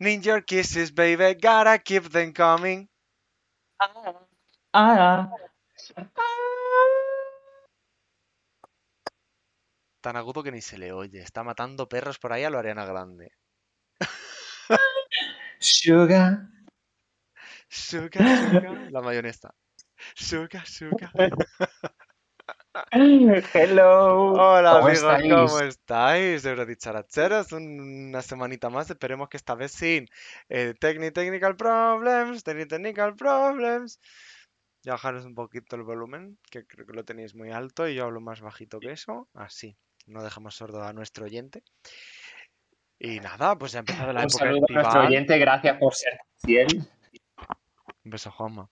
Need your kisses, baby, gotta keep them coming. Ah, Tan agudo que ni se le oye. Está matando perros por ahí a lo Ariana Grande. sugar. Sugar, sugar. La mayonesa. Sugar, sugar. Hello. Hola ¿Cómo amigos, estáis? ¿cómo estáis? Eurodicharachers, una semanita más, esperemos que esta vez sin eh, techni- technical problems, techni- technical problems. Ya bajaros un poquito el volumen, que creo que lo tenéis muy alto y yo hablo más bajito que eso, así, no dejamos sordo a nuestro oyente. Y nada, pues ya ha empezado la Un época saludo a nuestro estival. oyente, gracias por ser fiel. Un beso, Juanma.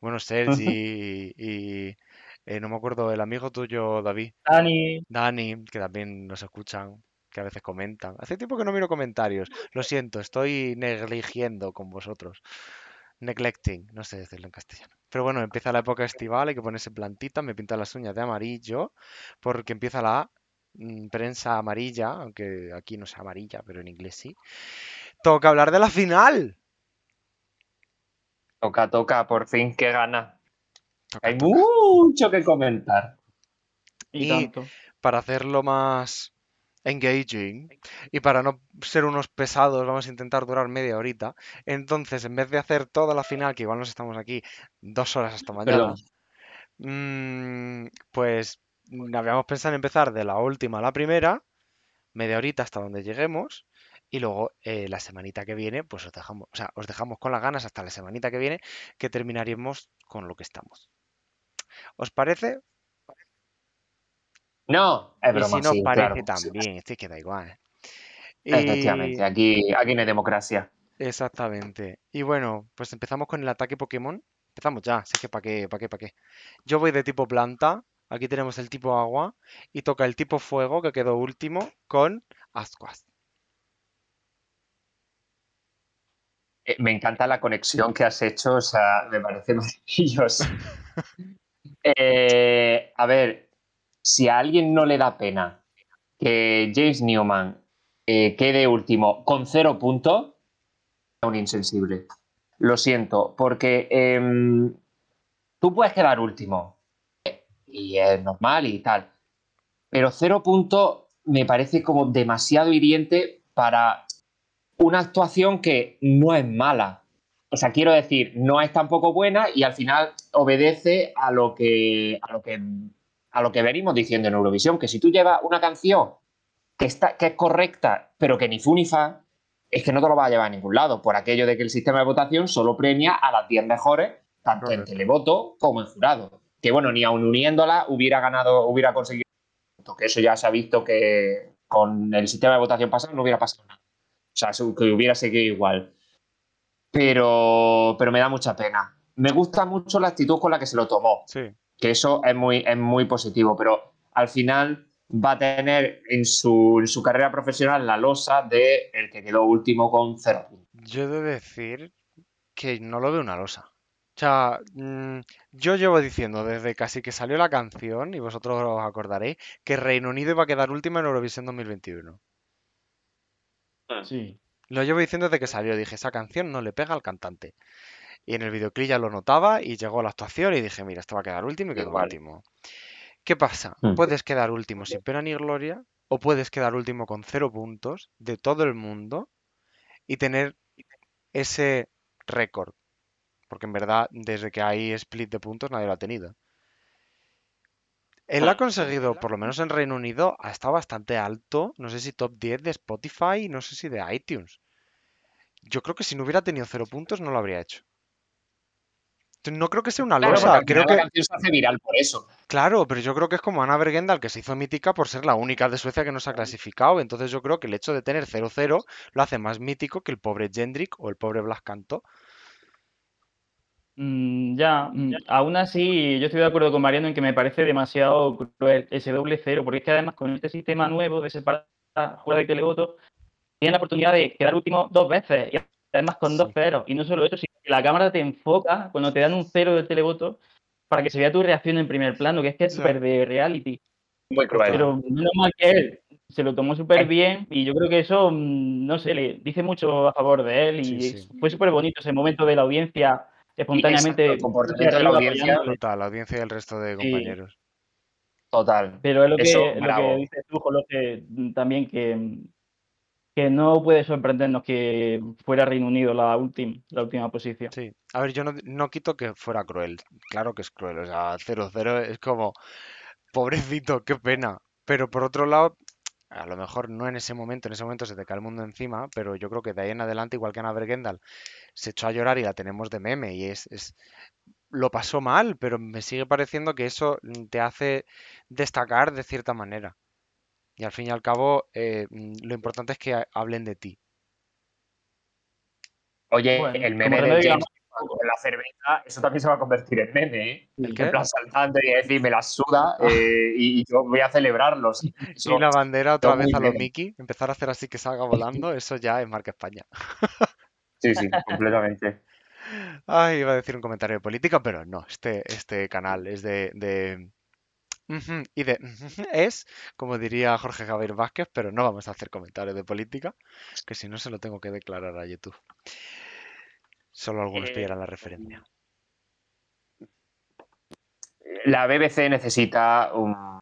Bueno, Sergi y, y, eh, no me acuerdo, el amigo tuyo, David. Dani, Dani, que también nos escuchan, que a veces comentan. Hace tiempo que no miro comentarios. Lo siento, estoy negligiendo con vosotros. Neglecting, no sé decirlo en castellano. Pero bueno, empieza la época estival, hay que ponerse plantita. Me pinta las uñas de amarillo, porque empieza la mm, prensa amarilla, aunque aquí no sea amarilla, pero en inglés sí. Toca hablar de la final. Toca, toca, por fin, qué gana. Toca, Hay toca. mucho que comentar. y, Y- tanto. para hacerlo más engaging y para no ser unos pesados, vamos a intentar durar media horita. Entonces, en vez de hacer toda la final, que igual nos estamos aquí dos horas hasta mañana, mm, pues mm, habíamos pensado en empezar de la última a la primera, media horita hasta donde lleguemos. Y luego eh, la semanita que viene, pues os dejamos, o sea, os dejamos con las ganas hasta la semanita que viene, que terminaremos con lo que estamos. ¿Os parece? No, es Y broma, si no sí, parece claro. también, estoy que da igual. Efectivamente, Y- aquí, aquí no hay democracia. Exactamente. Y bueno, pues empezamos con el ataque Pokémon. Empezamos ya, sé que para qué, para qué, para qué. Yo voy de tipo planta, aquí tenemos el tipo agua y toca el tipo fuego que quedó último con Ascuas. Eh, Me encanta la conexión que has hecho, o sea, me parece maravilloso. Eh, a ver, si a alguien no le da pena que James Newman eh, quede último con cero puntos, es un insensible. Lo siento, porque em, tú puedes quedar último eh, y es normal y tal, pero cero puntos me parece como demasiado hiriente para una actuación que no es mala. O sea, quiero decir, no es tampoco buena y al final obedece a lo que, a lo que, a lo que venimos diciendo en Eurovisión, que si tú llevas una canción que, está, que es correcta, pero que ni fu ni fa, es que no te lo vas a llevar a ningún lado, por aquello de que el sistema de votación solo premia a las 10 mejores, tanto en televoto como en jurado. Que bueno, ni aun uniéndola hubiera ganado, hubiera conseguido que eso ya se ha visto que con el sistema de votación pasado no hubiera pasado nada. O sea, que hubiera seguido igual. Pero, pero me da mucha pena. Me gusta mucho la actitud con la que se lo tomó, Sí, que eso es muy, es muy positivo, pero al final va a tener en su, en su carrera profesional la losa de el que quedó último con cero puntos. yo he de decir que no lo veo una losa. O sea, mm, yo llevo diciendo desde casi que salió la canción, y vosotros os acordaréis, que Reino Unido iba a quedar último en Eurovisión 2021. Sí. Lo llevo diciendo desde que salió, dije, esa canción no le pega al cantante. Y en el videoclip ya lo notaba y llegó la actuación y dije, mira, esto va a quedar último y quedó Igual. último. ¿Qué pasa? Hmm. Puedes quedar último sin pena ni gloria o puedes quedar último con cero puntos de todo el mundo y tener ese récord. Porque en verdad, desde que hay split de puntos, nadie lo ha tenido. Él ha conseguido, por lo menos en Reino Unido, ha estado bastante alto. No sé si top 10 de Spotify, no sé si de iTunes. Yo creo que si no hubiera tenido cero puntos, no lo habría hecho. No creo que sea una Claro, losa. Creo la que, canción se hace viral por eso. claro, pero yo creo que es como Ana Bergendal, que se hizo mítica por ser la única de Suecia que no se ha clasificado. Entonces yo creo que el hecho de tener 0-0 lo hace más mítico que el pobre Jendrik o el pobre Blas Canto. Mm, ya, mm, aún así, yo estoy de acuerdo con Mariano en que me parece demasiado cruel ese doble cero, porque es que además con este sistema nuevo de separar jurado y televoto, tienen la oportunidad de quedar último dos veces, y además con dos ceros. Y no solo eso, sino que la cámara te enfoca cuando te dan un cero del televoto para que se vea tu reacción en primer plano, que es que es Sí. súper de reality. Muy cruel. Pero menos mal que él se lo tomó súper bien y yo creo que eso, mm, no sé, le dice mucho a favor de él y sí. fue súper bonito ese momento de la audiencia espontáneamente. exacto, el comportamiento de la audiencia. Total, la audiencia y el resto de Sí. compañeros. Total. Pero es lo que, Eso, lo que dices tú, mm, también que, que no puede sorprendernos que fuera Reino Unido la última, la última posición. Sí. A ver, yo no, no quito que fuera cruel. Claro que es cruel. O sea, 0-0 es como, pobrecito, qué pena. Pero por otro lado, a lo mejor no en ese momento, en ese momento se te cae el mundo encima, pero yo creo que de ahí en adelante, igual que Ana Bergendal, se echó a llorar y la tenemos de meme y es, es- lo pasó mal, pero me sigue pareciendo que eso mm, te hace destacar de cierta manera. Y al fin y al cabo, eh, mm, lo importante es que ha- hablen de ti. Oye, Bueno, el meme de James con la cerveza, eso también se va a convertir en meme, ¿eh? ¿El qué? En plan saltando y decir, me la suda eh, y, y yo voy a celebrarlo. sí. Eso- Y la bandera otra vez a lo meme. Mickey, empezar a hacer así que salga volando, eso ya es marca España. Sí, sí, completamente. Ay, iba a decir un comentario de política, pero no, este, este canal es de, y de es, como diría Jorge Javier Vázquez, pero no vamos a hacer comentarios de política, que si no se lo tengo que declarar a YouTube. Solo algunos Eh, pillarán la referencia. La BBC necesita un,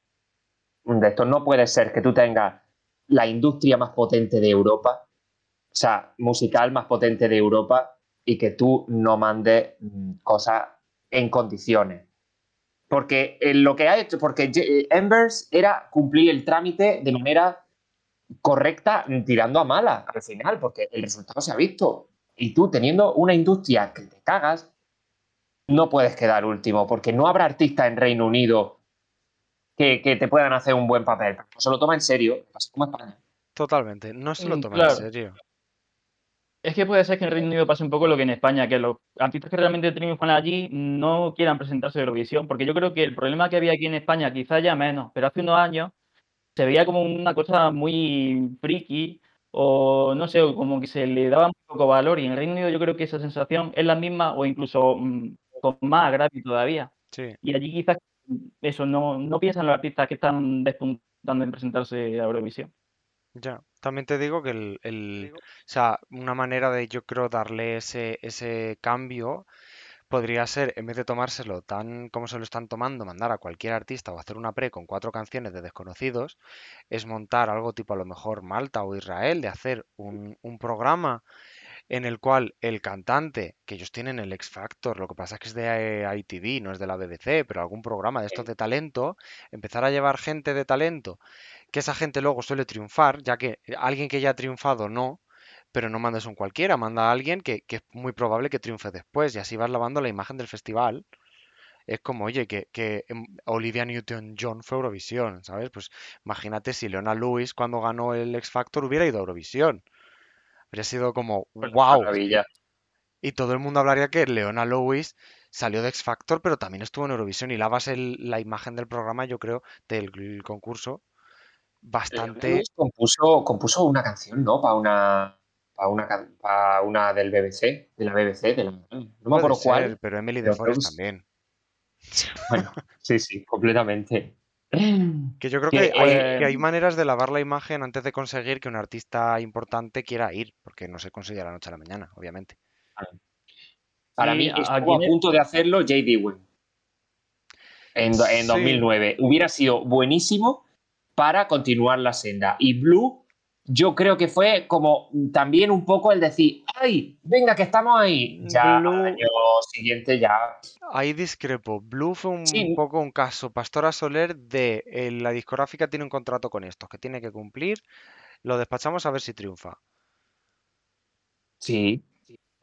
un de estos. No puede ser que tú tengas la industria más potente de Europa, o sea, musical más potente de Europa, y que tú no mandes mm, cosas en condiciones. Porque eh, lo que ha hecho, porque eh, Embers era cumplir el trámite de manera correcta, tirando a mala al final, porque el resultado se ha visto. Y tú teniendo una industria que te cagas, no puedes quedar último, porque no habrá artistas en Reino Unido que, que te puedan hacer un buen papel. No se lo toma en serio, pasa como España. Totalmente, no se lo Mm, toman en serio. Es que puede ser que en Reino Unido pase un poco lo que en España, que los artistas que realmente triunfan allí no quieran presentarse a Eurovisión, porque yo creo que el problema que había aquí en España, quizás ya menos, pero hace unos años se veía como una cosa muy friki o no sé, como que se le daba muy poco valor y en el Reino Unido yo creo que esa sensación es la misma o incluso mm, con más agravio todavía. Sí, Y allí quizás mm, eso no, no piensan los artistas que están despuntando en presentarse a Eurovisión. ya. También te digo que el, el- o sea, una manera de yo creo darle ese, ese cambio podría ser, en vez de tomárselo tan como se lo están tomando, mandar a cualquier artista o hacer una pre con cuatro canciones de desconocidos, es montar algo tipo a lo mejor Malta o Israel, de hacer un, un programa en el cual el cantante, que ellos tienen el X Factor, lo que pasa es que es de eh, ITV, no es de la BBC, pero algún programa de estos de talento, empezar a llevar gente de talento, que esa gente luego suele triunfar, ya que alguien que ya ha triunfado no, pero no mandes un cualquiera, manda a alguien que, que es muy probable que triunfe después y así vas lavando la imagen del festival. Es como, oye, que, que em, Olivia Newton-John fue Eurovisión, ¿sabes? Pues imagínate si Leona Lewis cuando ganó el X Factor hubiera ido a Eurovisión. Habría sido como, Pues, wow. Maravilla. Y todo el mundo hablaría que Leona Lewis salió de X Factor, pero también estuvo en Eurovisión y lavas el- la imagen del programa, yo creo, del concurso, bastante... Lewis compuso, compuso una canción, ¿no? Para una, para una, para una del BBC, de la BBC, de la, no me acuerdo ser, cuál. pero Emily de Forest también. Bueno, sí, sí, completamente. Que yo creo Que, que hay, eh, que hay maneras de lavar la imagen antes de conseguir que un artista importante quiera ir, porque no se consigue de la noche a la mañana, obviamente. Para Sí, mí a- estuvo a punto de hacerlo J. Dewey en, en Sí. 2009. Hubiera sido buenísimo para continuar la senda. Y Blue, yo creo que fue como también un poco el decir, ¡ay! Venga, que estamos ahí. Ya Blue- al año siguiente ya. Ahí discrepo. Blue fue un Sí. poco un caso Pastora Soler de eh, la discográfica tiene un contrato con estos que tiene que cumplir, lo despachamos a ver si triunfa. Sí.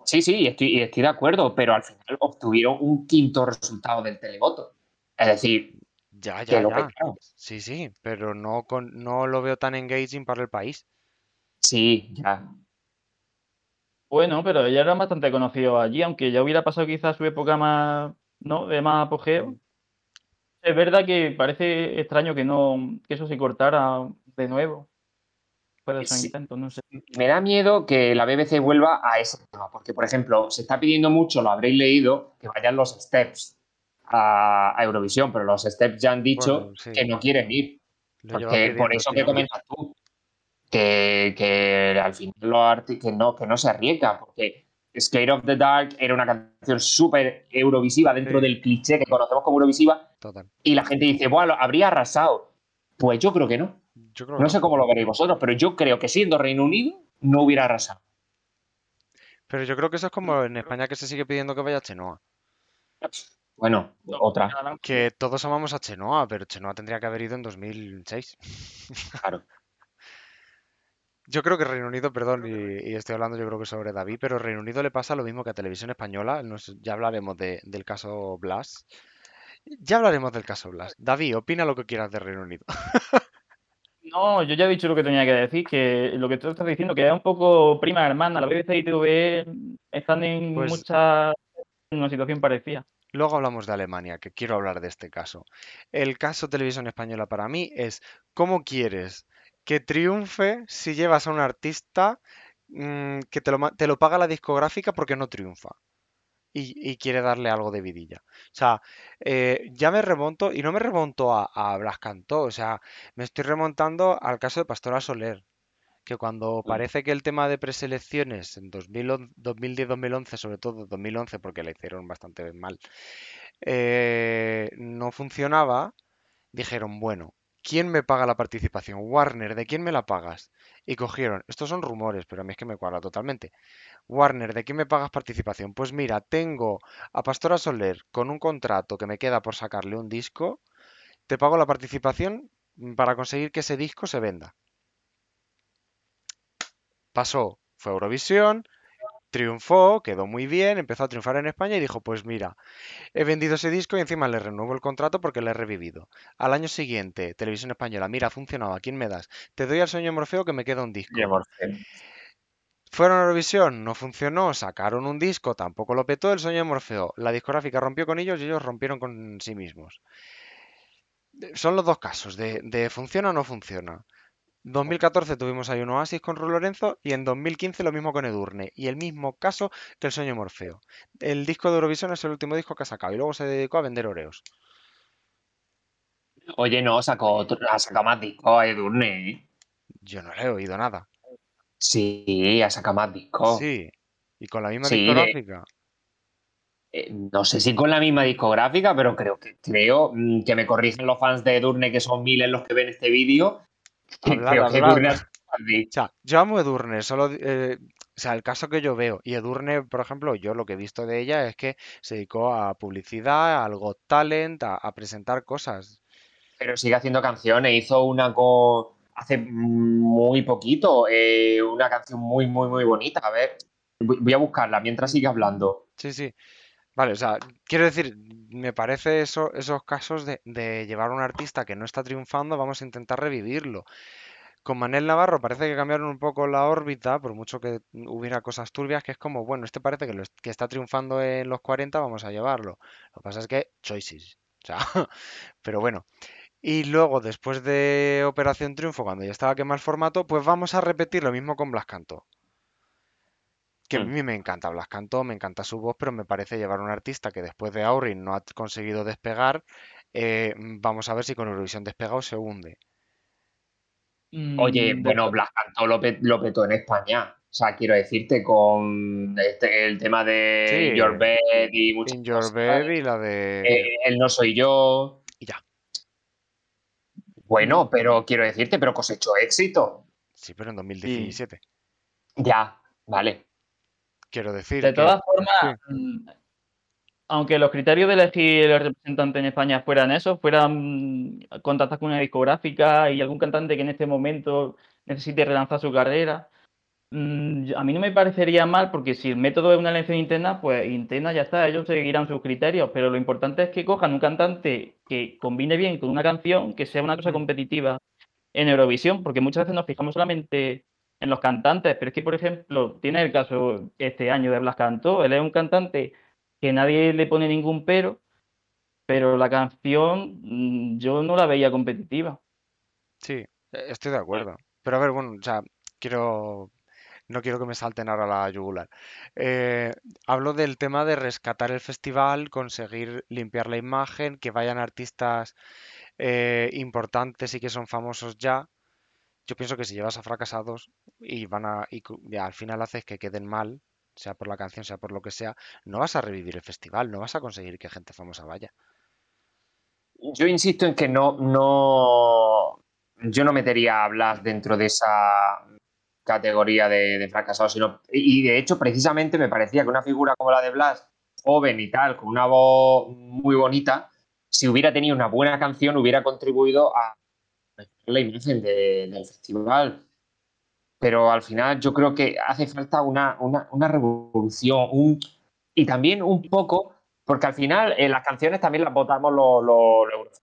Sí, sí, estoy, estoy de acuerdo, pero al final obtuvieron un quinto resultado del televoto. Es decir, Ya, ya, lo ya. Sí, sí, pero no, con, no lo veo tan engaging para el país. Sí, ya. Bueno, pero ya eran bastante conocidos allí, aunque ya hubiera pasado quizás su época más, ¿no? De más apogeo. Es verdad que parece extraño que no, que eso se cortara de nuevo. Un Sí. intento, no sé. Me da miedo que la BBC vuelva a ese tema, porque, por ejemplo, se está pidiendo mucho, lo habréis leído, que vayan los Steps a, a Eurovisión, pero los Steps ya han dicho Bueno, sí. que no quieren ir. Lo Porque por eso que comentas tú, que, que al final los arti- que no, que no se arriesgan, porque Skate of the Dark era una canción súper eurovisiva dentro Sí. del cliché que conocemos como eurovisiva Total. y la gente dice, bueno, habría arrasado. Pues yo creo que no. Yo creo No que sé cómo lo veréis vosotros, pero yo creo que siendo Reino Unido no hubiera arrasado. Pero yo creo que eso es como en España que se sigue pidiendo que vaya Chenoa. Bueno, No, otra, Que todos amamos a Chenoa, pero Chenoa tendría que haber ido en 2006. claro. Yo creo que Reino Unido, perdón, y, y estoy hablando yo creo que sobre David, pero Reino Unido le pasa lo mismo que a Televisión Española. ya hablaremos de- del caso Blas. Ya hablaremos del caso Blas. David, opina lo que quieras de Reino Unido. No, yo ya he dicho lo que tenía que decir, que lo que tú estás diciendo, que es un poco prima hermana. La BBC y TV están en Pues- mucha en una situación parecida. Luego hablamos de Alemania, que quiero hablar de este caso. El caso Televisión Española para mí es cómo quieres que triunfe si llevas a un artista mm, que te lo, te lo paga la discográfica porque no triunfa y, y quiere darle algo de vidilla. O sea, eh, ya me remonto, y no me remonto a, a Blas Cantó, o sea, me estoy remontando al caso de Pastora Soler, que cuando Mm. parece que el tema de preselecciones en 2011 2010-2011, sobre todo 2011, porque la hicieron bastante mal, eh, no funcionaba, dijeron, bueno, ¿quién me paga la participación? Warner, ¿de quién me la pagas? Y cogieron, estos son rumores, pero a mí es que me cuadra totalmente. Warner, ¿de quién me pagas participación? Pues mira, tengo a Pastora Soler con un contrato que me queda por sacarle un disco, te pago la participación mm, para conseguir que ese disco se venda. Pasó, fue Eurovisión, triunfó, quedó muy bien, empezó a triunfar en España y dijo, pues mira, he vendido ese disco y encima le renuevo el contrato porque le he revivido. Al año siguiente, Televisión Española, mira, ha funcionado, ¿a quién me das? Te doy al sueño Morfeo que me queda un disco. Fueron a Eurovisión, no funcionó, sacaron un disco, tampoco lo petó, el sueño de Morfeo. La discográfica rompió con ellos y ellos rompieron con sí mismos. Son los dos casos, de, de funciona o no funciona. 2014 tuvimos ahí un Oasis con Ru Lorenzo y en 2015 lo mismo con Edurne. Y el mismo caso que el sueño Morfeo. El disco de Eurovisión es el último disco que ha sacado y luego se dedicó a vender Oreos. Oye, no, sacó otro, ha sacado más discos Edurne. ¿eh? Yo no le he oído nada. Sí, ha sacado más discos. Sí. Y con la misma Sí, de- discográfica. Eh, no sé si con la misma discográfica, pero creo que creo mm, que me corrigen los fans de Edurne, que son miles los que ven este vídeo. Hablad, hablad. Edurne. O sea, yo amo Edurne, solo, eh, o sea, el caso que yo veo, y Edurne, por ejemplo, yo lo que he visto de ella es que se dedicó a publicidad, al Got Talent, a, a presentar cosas. Pero sigue haciendo canciones. Hizo una con. Hace muy poquito. eh, una canción muy, muy, muy bonita. A ver, voy a buscarla mientras sigue hablando. Sí, sí. Vale, o sea, quiero decir, me parece eso, esos casos de, llevar a un artista que no está triunfando, vamos a intentar revivirlo. Con Manel Navarro parece que cambiaron un poco la órbita, por mucho que hubiera cosas turbias, que es como, bueno, este parece que, que está triunfando en los 40, vamos a llevarlo. Lo que pasa es que, choices. Pero bueno. Y luego, después de Operación Triunfo, cuando ya estaba quemado el formato, pues vamos a repetir lo mismo con Blas Cantó. Que a Mm. mí me encanta Blas Cantó, me encanta su voz, pero me parece llevar a un artista que después de Aurin no ha conseguido despegar. eh, vamos a ver si con Eurovisión despegado se hunde. Oye, Mm, bueno, Blas Cantó lo, pe- lo petó en España. O sea, quiero decirte, con este- el tema de Sí. In Your Bed y muchas In Your cosas. Bed y la de. Eh, el no soy yo. Y ya. Bueno, pero quiero decirte, pero cosechó éxito. Sí, pero en 2017. Ya, vale. Quiero decir. De que- todas formas, mm, aunque los criterios de elegir el representante en España fueran esos, fueran contactar con una discográfica y algún cantante que en este momento necesite relanzar su carrera, mm, a mí no me parecería mal porque si el método es una elección interna, pues interna ya está, ellos seguirán sus criterios, pero lo importante es que cojan un cantante que combine bien con una canción, que sea una cosa competitiva en Eurovisión, porque muchas veces nos fijamos solamente en los cantantes, pero es que, por ejemplo, tiene el caso este año de Blas Cantó, él es un cantante que nadie le pone ningún pero, pero la canción mm, yo no la veía competitiva. Sí, eh, estoy de acuerdo. Pero a ver, bueno, o sea, quiero. No quiero que me salten ahora la yugular. Eh, hablo del tema de rescatar el festival, conseguir limpiar la imagen, que vayan artistas eh, importantes y que son famosos ya. Yo pienso que si llevas a fracasados y van a y al final haces que queden mal, sea por la canción, sea por lo que sea, no vas a revivir el festival, no vas a conseguir que gente famosa vaya. Yo insisto en que no, no. Yo no metería a Blas dentro de esa categoría de, de fracasado, sino. Y de hecho, precisamente me parecía que una figura como la de Blas, joven y tal, con una voz muy bonita, si hubiera tenido una buena canción, hubiera contribuido a la imagen de- del festival. Pero al final yo creo que hace falta una, una- una revolución. un- y también un poco, porque al final eh, las canciones también las votamos los,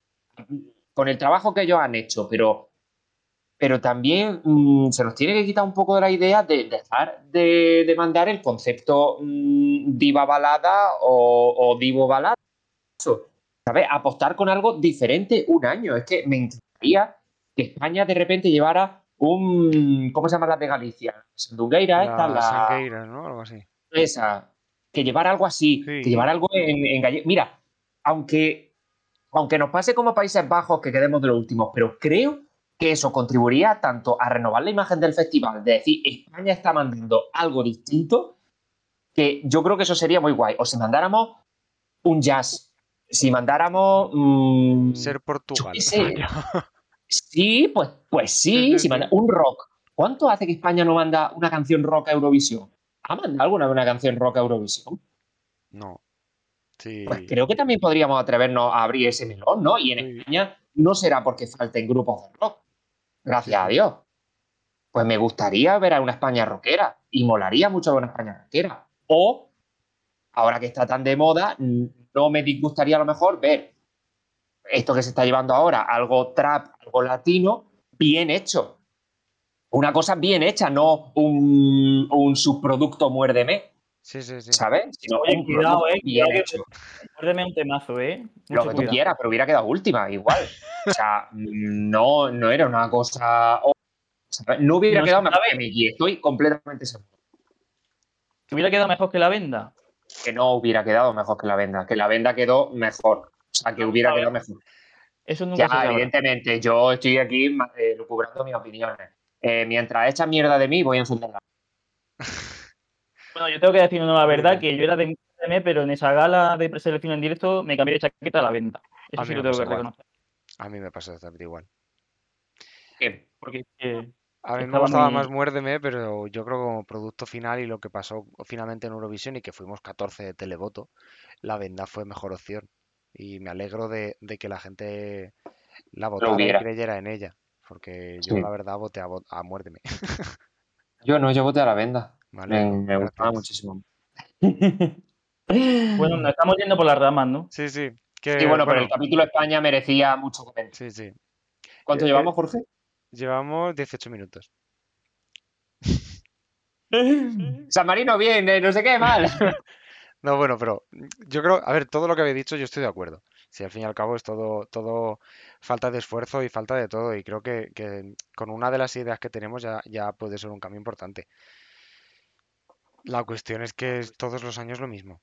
con el trabajo que ellos han hecho, pero, pero también mm, se nos tiene que quitar un poco de la idea de dejar de, de mandar el concepto mm, diva balada o, o divo balada. ¿Sabes? Apostar con algo diferente un año. Es que me encantaría que España de repente llevara un. ¿Cómo se llama la de Galicia? Sandungueira, esta, La Sangueira, ¿no? Algo así. esa, que llevar algo así, Sí. que llevar algo en, en galle- Mira, aunque, aunque nos pase como Países Bajos que quedemos de los últimos, pero creo que eso contribuiría tanto a renovar la imagen del festival, de decir, España está mandando algo distinto, que yo creo que eso sería muy guay. O si mandáramos un jazz, si mandáramos... mm, Ser Portugal. qué sé. Sí, pues, pues sí, si manda- un rock. ¿Cuánto hace que España no manda una canción rock a Eurovisión? ¿Ha mandado alguna vez una canción rock a Eurovisión? No. Sí. Pues creo que también podríamos atrevernos a abrir ese melón, ¿no? Y en Sí. España no será porque falten grupos de rock. Gracias a Dios. Pues me gustaría ver a una España rockera y molaría mucho ver una España rockera. O, ahora que está tan de moda, no me disgustaría a lo mejor ver esto que se está llevando ahora, algo trap, algo latino, bien hecho. Una cosa bien hecha, no un, un subproducto muérdeme, Sí, sí, sí. ¿sabes? Sino Oye, un cuidado, eh, bien cuidado que- hecho. Muérdeme un temazo, ¿eh? Lo que tú cuidado. quieras, pero hubiera quedado última, igual. O sea, no, no era una cosa. No hubiera No quedado mejor que Miki, estoy completamente seguro. ¿Te hubiera quedado mejor que la venda? Que no hubiera quedado mejor que la venda, que la venda quedó mejor. O sea, que No hubiera quedado mejor. Eso nunca Ya, se sabrá. evidentemente, yo estoy aquí eh, lucubrando mis opiniones. Eh, mientras echas mierda de mí, voy a encenderla. Bueno, yo tengo que decir una la verdad, que yo era de Muérdeme, pero en esa gala de preselección en directo me cambié de chaqueta a la venda. Eso A sí lo tengo que pasa igual. reconocer. A mí me pasó exactamente igual. ¿Qué? Porque A mí me gustaba muy- más Muérdeme, pero yo creo que como producto final y lo que pasó finalmente en Eurovisión y que fuimos 14 de televoto, la venda fue mejor opción. Y me alegro de, de que la gente la votara y creyera en ella. Porque yo Sí. la verdad voté a, Muérdeme. Yo no, yo voté a la venda. Me Me, alegro, me gustaba muchísimo. Bueno, nos estamos yendo por las ramas, ¿no? Sí, sí. Que, Sí, bueno, pero el bueno, capítulo España merecía mucho comentario. sí, sí. ¿Cuánto Eh, llevamos, Jorge? Llevamos 18 minutos. San Marino, bien, eh, no sé qué, mal. No, bueno, pero yo creo, a ver, todo lo que habéis dicho yo estoy de acuerdo. Si al fin y al cabo es todo, todo falta de esfuerzo y falta de todo. Y creo que, que con una de las ideas que tenemos ya, ya puede ser un cambio importante. La cuestión es que es todos los años lo mismo.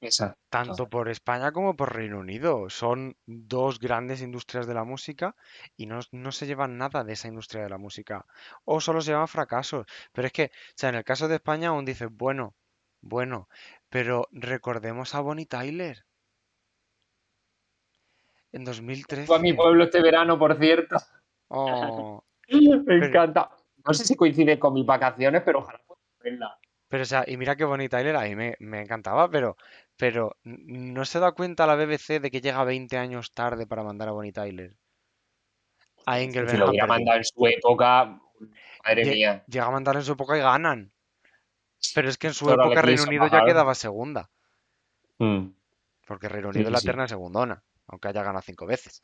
Esa. Tanto por España como por Reino Unido. Son dos grandes industrias de la música y no, no se llevan nada de esa industria de la música. O solo se llevan fracasos. Pero es que, o sea, en el caso de España aún dices, bueno, bueno, pero recordemos a Bonnie Tyler. En 2013. Fue a mi pueblo este verano, por cierto. Oh, Me Pero- encanta. No sé si coincide con mis vacaciones, pero ojalá pueda verla. Pero, o sea, y mira que Bonnie Tyler a mí me, me encantaba, pero, pero ¿no se da cuenta la BBC de que llega 20 años tarde para mandar a Bonnie Tyler? A Si Engelbert lo hubiera mandado en su época, madre mía. Llega a mandar en su época y ganan. Pero es que en su época Reino Unido ya quedaba segunda. Mm. Porque Reino Sí, Unido es la sí. eterna segundona, aunque haya ganado cinco veces.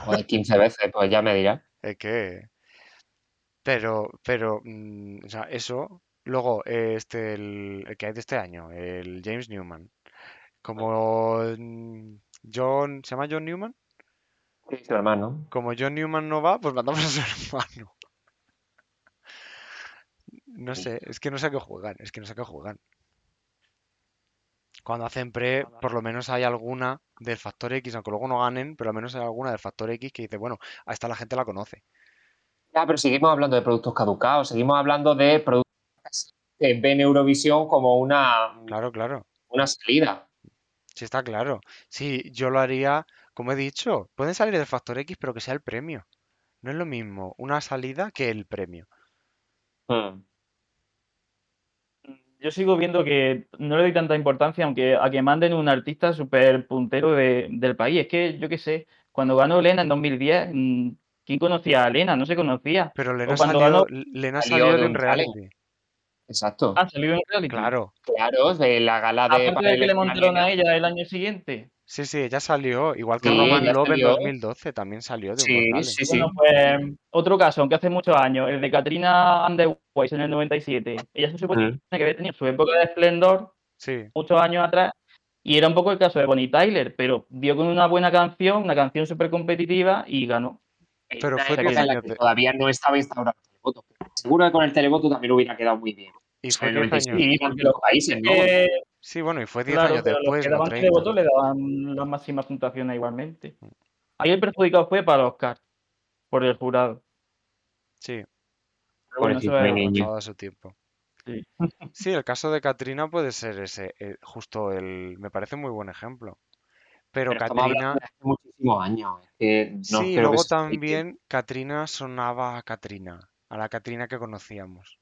Joder, 15 veces, pues ya me dirás. Es que. Pero, pero, mm, o sea, eso. Luego, eh, este, el, el que hay de este año, el James Newman. Como mm, John, ¿se llama John Newman? Sí, su hermano. Como John Newman no va, pues mandamos a su hermano. No sé, es que no sé a qué juegan, es que no sé a qué juegan. Cuando hacen pre, por lo menos hay alguna del factor X, aunque luego no ganen, pero al menos hay alguna del factor X que dice, bueno, a esta la gente la conoce. Ya, pero seguimos hablando de productos caducados, seguimos hablando de productos que ven Eurovisión como una, Claro, claro. una salida. Sí, está claro. Sí, yo lo haría, como he dicho, pueden salir del factor X, pero que sea el premio. No es lo mismo una salida que el premio. Hmm. Yo sigo viendo que no le doy tanta importancia, aunque a que manden un artista súper puntero de- del país. Es que, yo qué sé, cuando ganó Lena en 2010, mm, ¿quién conocía a Lena? No se conocía. Pero Lena cuando salió, ganó- Lena Salió salió de un reality. reality. Exacto. Ha salido en reality. Claro. Claro, de la gala de Aparte de que le montaron a ella el año siguiente. Sí, sí, ella salió, igual que Sí, Roman Love en salió. 2012, también salió de un Sí, reality. sí, sí. Bueno, pues otro caso, aunque hace muchos años, el de Katrina Underwise en el 97. Ella se supone Mm. que había tenido su época de esplendor Sí, muchos años atrás y era un poco el caso de Bonnie Tyler, pero dio con una buena canción, una canción súper competitiva y ganó. Pero Una fue época 10 en la años que de- todavía no estaba instaurado el televoto. Seguro que con el televoto también hubiera quedado muy bien. y fue en el 10 años. 97 Sí, en porque los los países, ¿no? Eh, Sí, bueno, y fue 10 claro, años pero los después, que no daban 30. televoto le daban las máximas puntuaciones igualmente. Ahí el perjudicado fue para Oscar, por el jurado. Sí, Pero bueno, eso niño. todo su tiempo. Sí. Sí, el caso de Katrina puede ser ese, eh, justo el, me parece muy buen ejemplo. Pero Pero Katrina, hace muchísimos años. No sí, que luego también Katrina sonaba a Katrina, a la Katrina que conocíamos.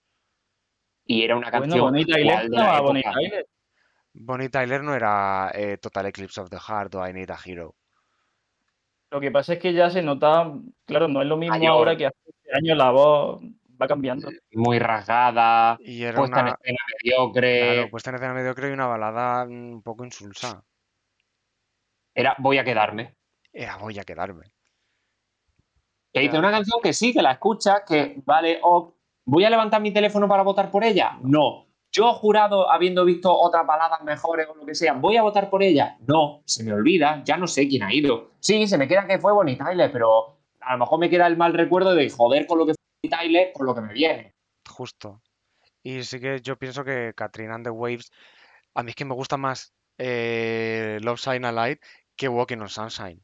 Y era una Bueno, canción Tyler actual de la sonaba a Bonnie. Tyler. No era eh, Total Eclipse of the Heart o I Need a Hero. Lo que pasa es que ya se nota, claro, no es lo mismo ahora que hace años la voz va cambiando. Muy rasgada, Y era puesta en una, escena mediocre. claro, puesta en escena mediocre y una balada un poco insulsa. Era Voy a quedarme. Era voy a quedarme. Que dice una canción que sí, que la escuchas, que vale, o ¿voy a levantar mi teléfono para votar por ella? No. Yo jurado, habiendo visto otras baladas mejores o lo que sea, ¿voy a votar por ella? No, se me olvida, ya no sé quién ha ido. Sí, se me queda que fue Bonnie Tyler, pero a lo mejor me queda el mal recuerdo de joder con lo que fue Bonnie Tyler con lo que me viene. Justo. Y sí que yo pienso que Katrina and the Waves, a mí es que me gusta más eh, Love Sign a Light que Walking on Sunshine.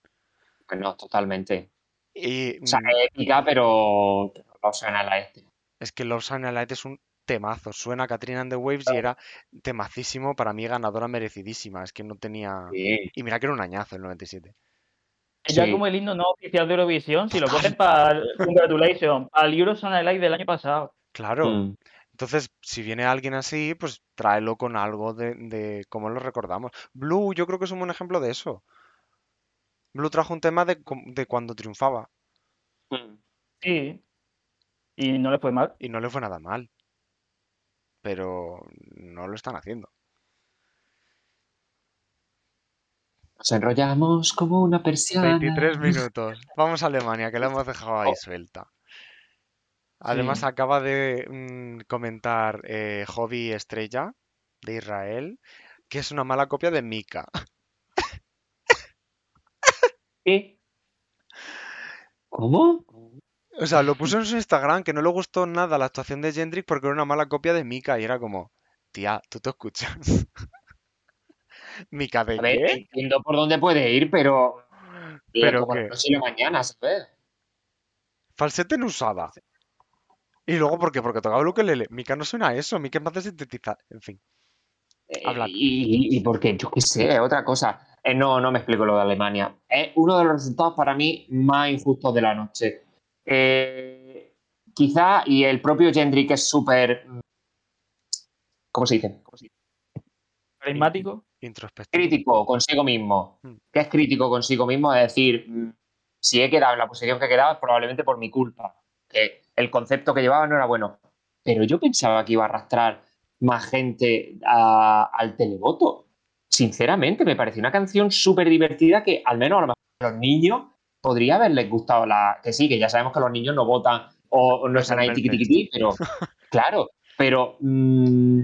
Pues no, totalmente. Y O sea, mm, es épica, pero pero no suena a este. es que Love Sign a Light es un temazo. Suena Katrina and the Waves y era temacísimo, para mí ganadora merecidísima. Es que no tenía... Sí. Y mira que era un añazo el 97. Es ya Sí. como el himno no oficial de Eurovisión, si lo cogen para el Congratulations, al Euroson Live del año pasado. Claro. Mm. Entonces, si viene alguien así, pues tráelo con algo de, de cómo lo recordamos. Blue, yo creo que es un buen ejemplo de eso. Blue trajo un tema de, de cuando triunfaba Mm. Sí. Y no le fue mal. y no le fue nada mal. Pero no lo están haciendo. Nos enrollamos como una persiana. 23 minutos. Vamos a Alemania, que la hemos dejado ahí Oh. suelta. Además, Sí. acaba de mm, comentar eh, Hobby Estrella de Israel que es una mala copia de Mika. Sí. ¿Cómo? O sea, lo puso en su Instagram que no le gustó nada la actuación de Jendrik porque era una mala copia de Mika y era como, tía, tú te escuchas. ¿Mika de A ver, qué? entiendo por dónde puede ir, pero. ¿Pero como qué? mañana, ¿sabes? Falsete no usada. Y luego, ¿por qué? Porque tocaba el ukelele. Mika no suena a eso, Mika es más de sintetizar. En fin. Eh, y, y porque, yo qué sé, otra cosa. Eh, no, no me explico lo de Alemania. Es uno de los resultados para mí más injustos de la noche. Eh, quizá, y el propio Gendry, que es súper. ¿Cómo se dice? ¿Cómo se dice? Carismático. Introspectivo. Crítico consigo mismo. Mm. Que es crítico consigo mismo, es decir, mm, si he quedado en la posición que he quedado es probablemente por mi culpa. Que el concepto que llevaba no era bueno. Pero yo pensaba que iba a arrastrar más gente a- al televoto. Sinceramente, me pareció una canción súper divertida que al menos a lo mejor a los niños podría haberles gustado la. Que sí, que ya sabemos que los niños no votan o, o no están ahí tiqui, tiqui, tiqui, pero claro, pero, mm,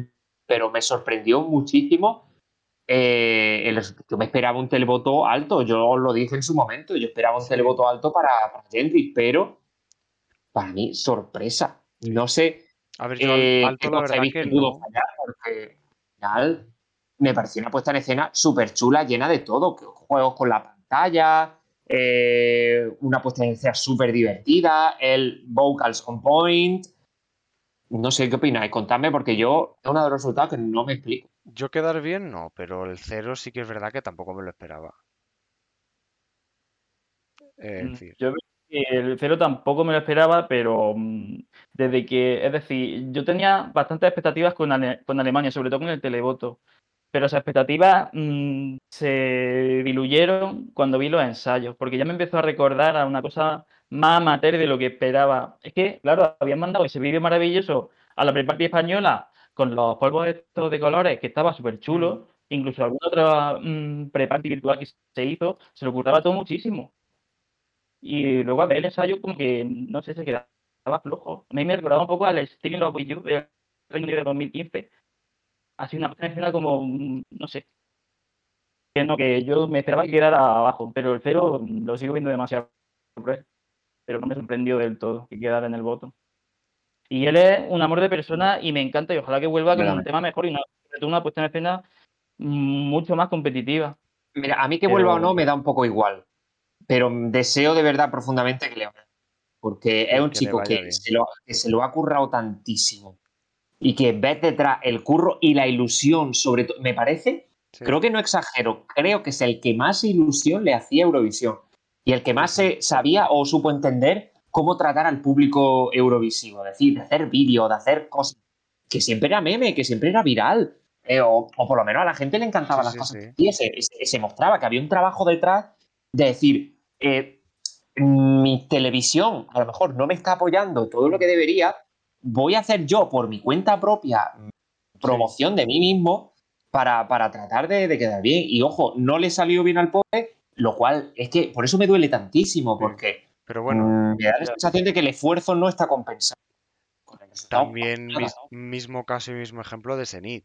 pero me sorprendió muchísimo. eh, el- yo me esperaba un televoto alto, yo os lo dije en su momento, yo esperaba un Sí. televoto alto para, para Gendry, pero para mí, sorpresa. No sé A ver, yo eh, alto la verdad que pudo no. fallar, porque al final me pareció una puesta en escena súper chula, llena de todo, juegos con la pantalla, eh, una puesta en escena súper divertida, el vocals on point. No sé qué opináis, contadme, porque yo es uno de los resultados que no me explico. Yo quedar bien, no, pero el cero sí que es verdad que tampoco me lo esperaba. Es Mm, decir, Yo el cero tampoco me lo esperaba, pero mm, desde que, es decir, yo tenía bastantes expectativas con, Ale- con Alemania, sobre todo con el televoto, pero esas expectativas mm, se diluyeron cuando vi los ensayos, porque ya me empezó a recordar a una cosa más amateur de lo que esperaba. Es que, claro, habían mandado ese vídeo maravilloso a la preparty española con los polvos estos de colores, que estaba súper chulo, mm. incluso alguna otra mmm, virtual que se hizo, se lo curraba todo muchísimo. Y luego a ver el ensayo como que, no sé, se quedaba flojo. A mí me recordaba un poco al Stealing of You de 2015, ha sido una pasada en general como, mm, no sé, que yo me esperaba que quedara abajo, pero el cero lo sigo viendo demasiado, ¿eh? pero no me sorprendió del todo que quedara en el voto. Y él es un amor de persona y me encanta y ojalá que vuelva con un tema mejor y una, puesta en escena mm, mucho más competitiva. Mira, a mí que vuelva o no me da un poco igual, pero deseo de verdad profundamente que le porque es un chico que se, lo, ha currado tantísimo y que ves detrás el curro y la ilusión, sobre todo, me parece, sí. creo que no exagero, creo que es el que más ilusión le hacía Eurovisión y el que más se sabía o supo entender cómo tratar al público eurovisivo, es decir, de hacer vídeos, de hacer cosas, que siempre era meme, que siempre era viral, eh, o, o por lo menos a la gente le encantaban Sí, las sí, cosas que hacía, se, se- se mostraba que había un trabajo detrás de decir, eh, mi televisión a lo mejor no me está apoyando todo lo que debería, voy a hacer yo por mi cuenta propia promoción de mí mismo para, para tratar de, de quedar bien. Y ojo, no le salió bien al pobre, lo cual es que por eso me duele tantísimo, porque Pero bueno, mm, me da la sensación de que el esfuerzo no está compensado. con el resultado. también mis- mismo caso y mismo ejemplo de Zenit.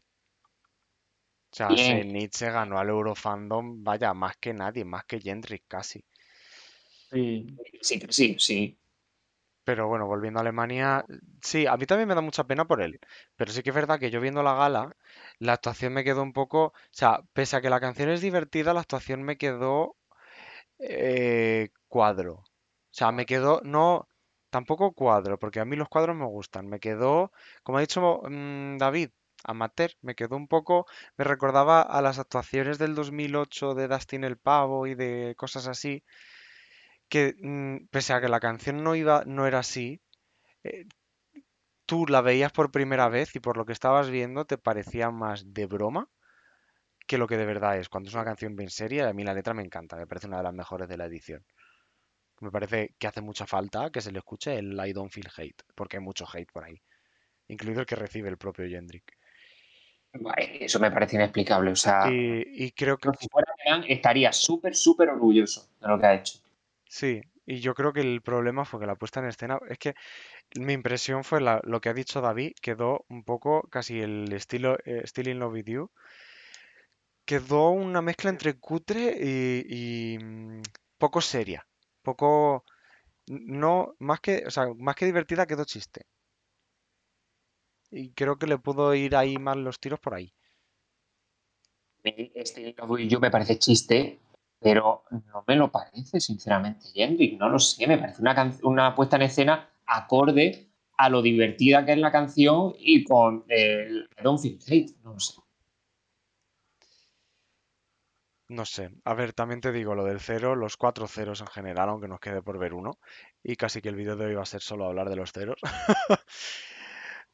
O sea, Bien. Zenit se ganó al Eurofandom, vaya, más que nadie, más que Jendrik casi. Sí. Sí, sí, sí. Pero bueno, volviendo a Alemania, sí, a mí también me da mucha pena por él. Pero sí que es verdad que yo viendo la gala, la actuación me quedó un poco, o sea, pese a que la canción es divertida, la actuación me quedó eh, cuadro. O sea, me quedó, no, tampoco cuadro, porque a mí los cuadros me gustan. Me quedó, como ha dicho mm, David, amateur, me quedó un poco, me recordaba a las actuaciones del 2008 de Dustin el Pavo y de cosas así, que mm, pese a que la canción no iba, no era así, eh, tú la veías por primera vez y por lo que estabas viendo te parecía más de broma que lo que de verdad es. Cuando es una canción bien seria, a mí la letra me encanta, me parece una de las mejores de la edición. Me parece que hace mucha falta que se le escuche el I don't feel hate, porque hay mucho hate por ahí, incluido el que recibe el propio Jendrik. Eso me parece inexplicable. O sea, Y, y creo que si fuera estaría súper, súper orgulloso de lo que ha hecho. Sí, y yo creo que el problema fue que la puesta en escena, es que mi impresión fue la- lo que ha dicho David, quedó un poco casi el estilo eh, Still in Love with You, quedó una mezcla entre cutre y, y, mm, poco seria, poco, no, más que, o sea, más que divertida quedó chiste. Y creo que le pudo ir ahí más los tiros por ahí. Este Love You me parece chiste, pero no me lo parece, sinceramente, Jendrik. No lo sé, me parece una, una puesta en escena acorde a lo divertida que es la canción y con el I Don't Feel Hate. No lo sé. No sé, a ver, también te digo lo del cero, los cuatro ceros en general, aunque nos quede por ver uno, y casi que el vídeo de hoy va a ser solo hablar de los ceros.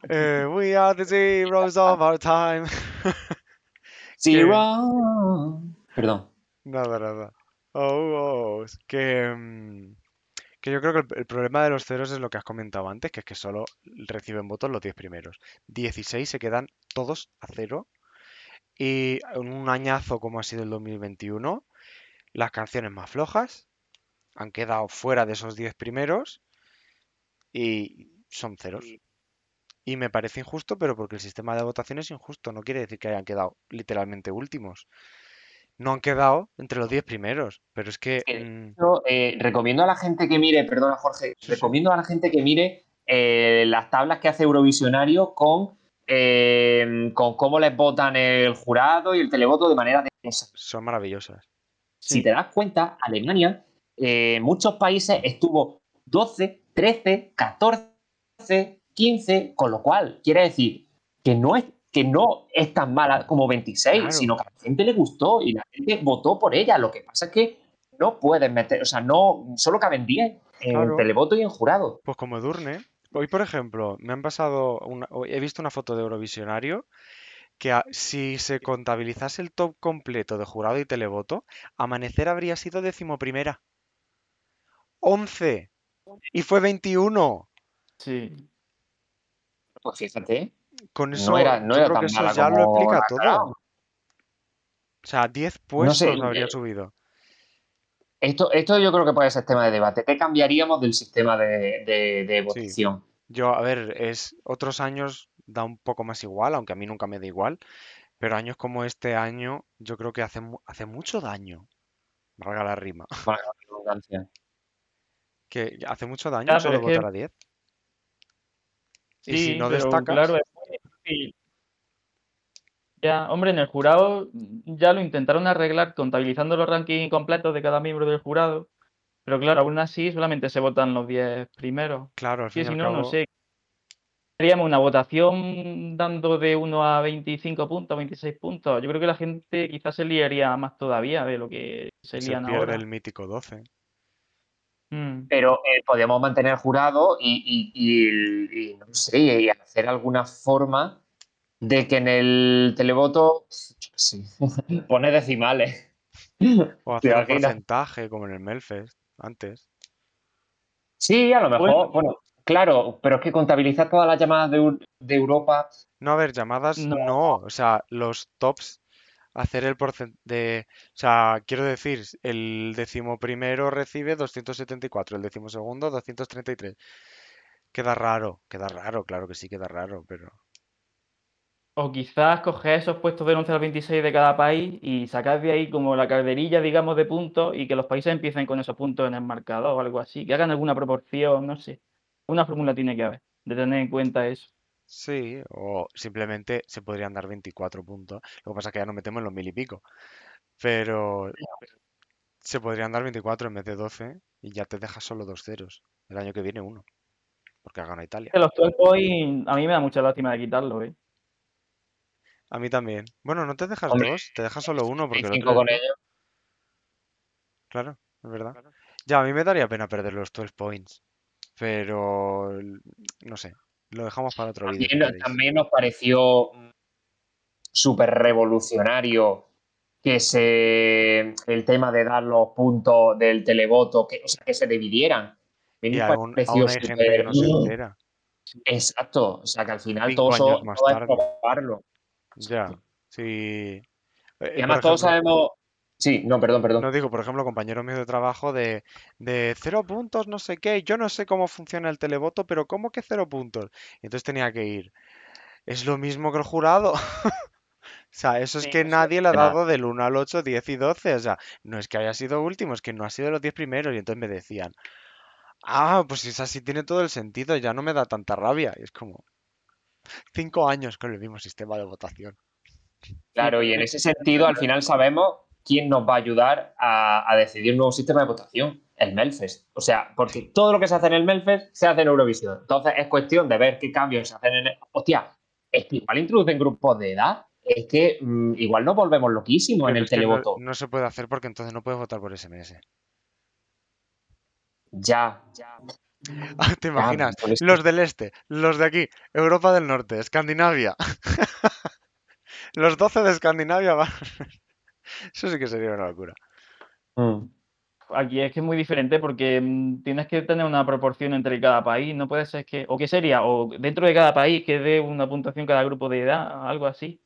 Eh, we are the zeros of our time. Zero. Perdón. Nada, nada. Oh, oh, que, mm, que yo creo que el, el problema de los ceros es lo que has comentado antes, que es que solo reciben votos los 10 primeros. 16 se quedan todos a cero. Y en un añazo como ha sido el 2021, las canciones más flojas han quedado fuera de esos 10 primeros y son ceros. Y me parece injusto, pero porque el sistema de votación es injusto. No quiere decir que hayan quedado literalmente últimos. No han quedado entre los 10 primeros, pero es que... Eh, mm, Yo, eh, recomiendo a la gente que mire, perdona Jorge, Sí, sí. recomiendo a la gente que mire eh, las tablas que hace Eurovisionario con, eh, con cómo les votan el jurado y el televoto de manera de son maravillosas. Si te das cuenta, Alemania en muchos países estuvo 12, 13, 14, 15, con lo cual quiere decir que no es, que no es tan mala como 26, Claro. sino que a la gente le gustó y la gente votó por ella. Lo que pasa es que no pueden meter, o sea, no, solo caben 10 en Claro. televoto y en jurado. Pues como Edurne. Hoy, por ejemplo, me han pasado, una- hoy he visto una foto de Eurovisionario que a- si se contabilizase el top completo de jurado y televoto, Amanecer habría sido decimoprimera. 11. Y fue 21. Sí. Pues fíjate, Con eso, no era, no yo era creo tan que eso ya lo explica la todo. O sea, 10 No puestos sé, habría eh, subido. Esto, esto yo creo que puede ser tema de debate. ¿Qué cambiaríamos del sistema de, de- de votación? Yo, a ver, es otros años da un poco más igual, aunque a mí nunca me da igual, pero años como este año, yo creo que hace, hace mucho daño, valga la rima, Valga la redundancia. que hace mucho daño solo que- votar a 10. Y si no pero destacas, claro, es difícil. Ya, hombre, en el jurado ya lo intentaron arreglar contabilizando los rankings completos de cada miembro del jurado, pero claro, aún así solamente se votan los 10 primeros. claro, al fin y si al no, no sé. Haríamos una votación dando de 1 a 25 puntos, 26 puntos. Yo creo que la gente quizás se liaría más todavía de lo que se se lían pierde el mítico 12. Mm. Pero eh, podemos mantener jurado y, y- y- y no sé, y hacer alguna forma de que en el televoto, pone decimales. O ¿Te hacer un porcentaje como en el Melfest antes. Sí, a lo mejor, Bueno. bueno, claro, pero es que contabilizar todas las llamadas de, de Europa, No, a ver, llamadas No. no, o sea, los tops, hacer el porcentaje o sea, quiero decir, el decimoprimero recibe 274, el decimosegundo 233. Queda raro, queda raro, claro que sí queda raro, pero O quizás coger esos puestos del 11 al 26 de cada país y sacar de ahí como la calderilla, digamos, de puntos y que los países empiecen con esos puntos en el marcador o algo así. Que hagan alguna proporción, no sé. Una fórmula tiene que haber, de tener en cuenta eso. Sí, o simplemente se podrían dar 24 puntos. Lo que pasa es que ya nos metemos en los mil y pico, pero se podrían dar 24 en vez de 12 y ya te dejas solo dos ceros. El año que viene uno, porque ha ganado Italia. Los 12 points, a mí me da mucha lástima de quitarlo, ¿eh? A mí también. Bueno, no te dejas Hombre, dos, te dejas solo uno porque el 25 otro con es- ellos. Claro, es verdad. Ya, a mí me daría pena perder los 12 points, pero no sé, lo dejamos para otro También, también nos pareció súper revolucionario que se el tema de dar los puntos del televoto, que, o sea, que se dividieran. Y aún, aún hay gente que no se entera. Exacto, o sea que al final Cinco todo eso es probarlo. Ya, sí. Eh, Y eh, además por todos ejemplo, sabemos. Sí, no, perdón, perdón. no digo, por ejemplo, compañeros míos de trabajo de, de cero puntos, no sé qué, yo no sé cómo funciona el televoto, pero ¿cómo que cero puntos? Y entonces tenía que ir. Es lo mismo que el jurado. O sea, eso es Sí, que nadie le ha dado del 1 al 8, 10 y 12. O sea, no es que haya sido último, es que no ha sido de los 10 primeros. Y entonces me decían, ah, pues es así, tiene todo el sentido, ya no me da tanta rabia. Y es como, cinco años con el mismo sistema de votación. Claro, y en ese sentido, al final sabemos quién nos va a ayudar a, a decidir un nuevo sistema de votación. El Melfest. O sea, porque todo lo que se hace en el Melfest se hace en Eurovisión. Entonces es cuestión de ver qué cambios se hacen en el... Hostia, es que igual introducen grupos de edad. Es que mm, igual nos volvemos loquísimos en Pero el que no, televoto. no se puede hacer porque entonces no puedes votar por SMS. Ya, ya. Ah, ¿Te imaginas? Los del este, los de aquí, Europa del Norte, Escandinavia. Los 12 de Escandinavia van. Eso sí que sería una locura. Mm. Aquí es que es muy diferente porque mm, tienes que tener una proporción entre cada país. No puede ser que. ¿O qué sería? O dentro de cada país que dé una puntuación cada grupo de edad, algo así.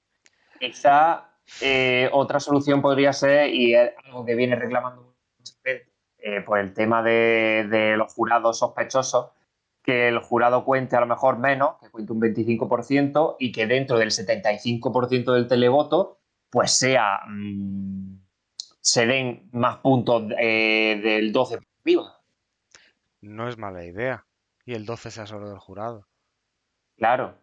Quizá eh, otra solución podría ser, y es algo que viene reclamando mucha gente, eh, por el tema de, de los jurados sospechosos, que el jurado cuente a lo mejor menos, que cuente un 25%, y que dentro del 75% del televoto, pues sea. mm, se den más puntos eh, del 12 para arriba. No es mala idea. Y el 12 sea solo del jurado. Claro.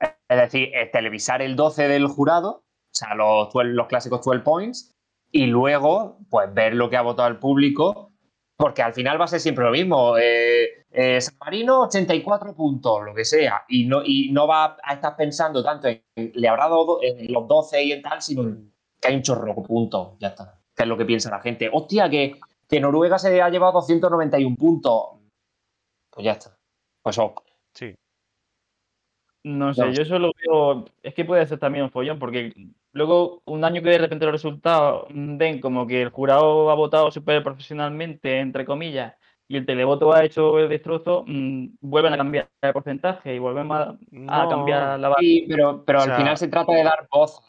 Es decir, es televisar el 12 del jurado, o sea, los, 12 los clásicos 12 points, y luego, pues ver lo que ha votado el público Porque al final va a ser siempre lo mismo. Eh, eh, San Marino, 84 puntos, lo que sea. Y no, y no va a estar pensando tanto en, le habrá dado en los 12 y en tal, sino en que hay un chorro de puntos. Ya está. Que es lo que piensa la gente. Hostia, que, que Noruega se ha llevado 291 puntos. Pues ya está. Pues ok. Sí. No sé, No. yo eso lo veo. Es que puede ser también un follón, porque luego, un año que de repente los resultados den como que el jurado ha votado súper profesionalmente, entre comillas, y el televoto ha hecho el destrozo, mm, vuelven a cambiar el porcentaje y volvemos a, a No, cambiar la base. Sí, pero, pero O al sea- final se trata de dar voz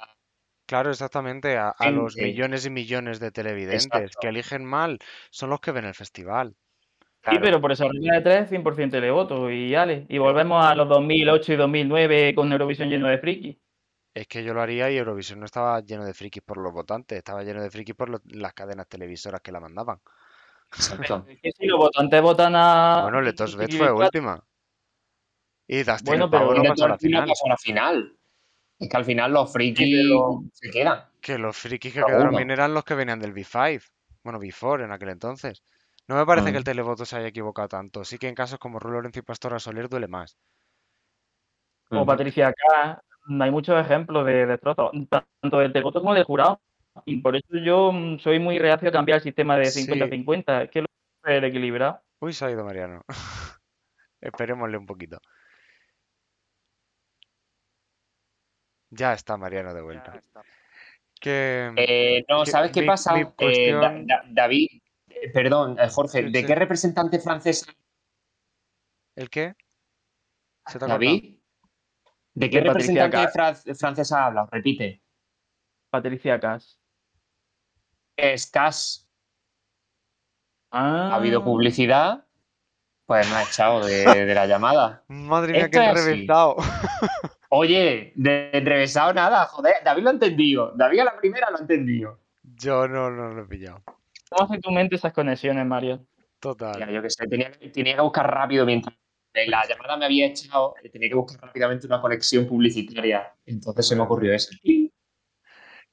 Claro, exactamente. A, a los millones y millones de televidentes Exacto. que eligen mal son los que ven el festival. Sí, pero por esa regla de tres, 100% televoto y Ale. Y volvemos a los 2008 y 2009 con Eurovisión lleno de friki. Es que yo lo haría y Eurovisión no estaba lleno de frikis por los votantes, estaba lleno de frikis por lo- las cadenas televisoras que la mandaban. Exacto. Es que si los votantes votan a. Bueno, Letos Bet fue última. Y Dustin Bueno, pero no pasó a la final. pasó a la final. Es que al final los frikis pero- se quedan. Que los frikis que quedaron bien eran los que venían del B5. Bueno, B4 en aquel entonces. No me parece que el Mm. televoto se haya equivocado tanto. Sí que en casos como Ru Lorenzo y Pastora Soler duele más. O Ujú. Patricia acá. Hay muchos ejemplos de destrozos, tanto del televoto como del jurado. Y por eso yo mm, soy muy reacio a cambiar el sistema de Sí. 50-50. Es que lo el equilibrado. Uy, se ha ido Mariano. Esperémosle un poquito. Ya está Mariano de vuelta. Que Eh, no, que ¿sabes qué mi- pasa? mi Eh, Da- cuestión- Da- David, eh, perdón, Jorge, Sí, ¿de sí. qué representante francés ¿El qué? David? ¿De qué representante fran- francesa habla? Repite. Patricia Cas. Es Cass. Ah, Ha habido publicidad. Pues me ha echado de, de la llamada. Madre mía, Esto así. reventado. Oye, de enrevesado nada, joder. David lo ha entendido. David a la primera lo ha entendido. Yo no, no lo he pillado. ¿Cómo hace tu mente esas conexiones, Mario? Total. Ya, yo qué sé, tenía, tenía que buscar rápido mientras la llamada me había echado, tenía que buscar rápidamente una conexión publicitaria. Entonces se me ocurrió eso.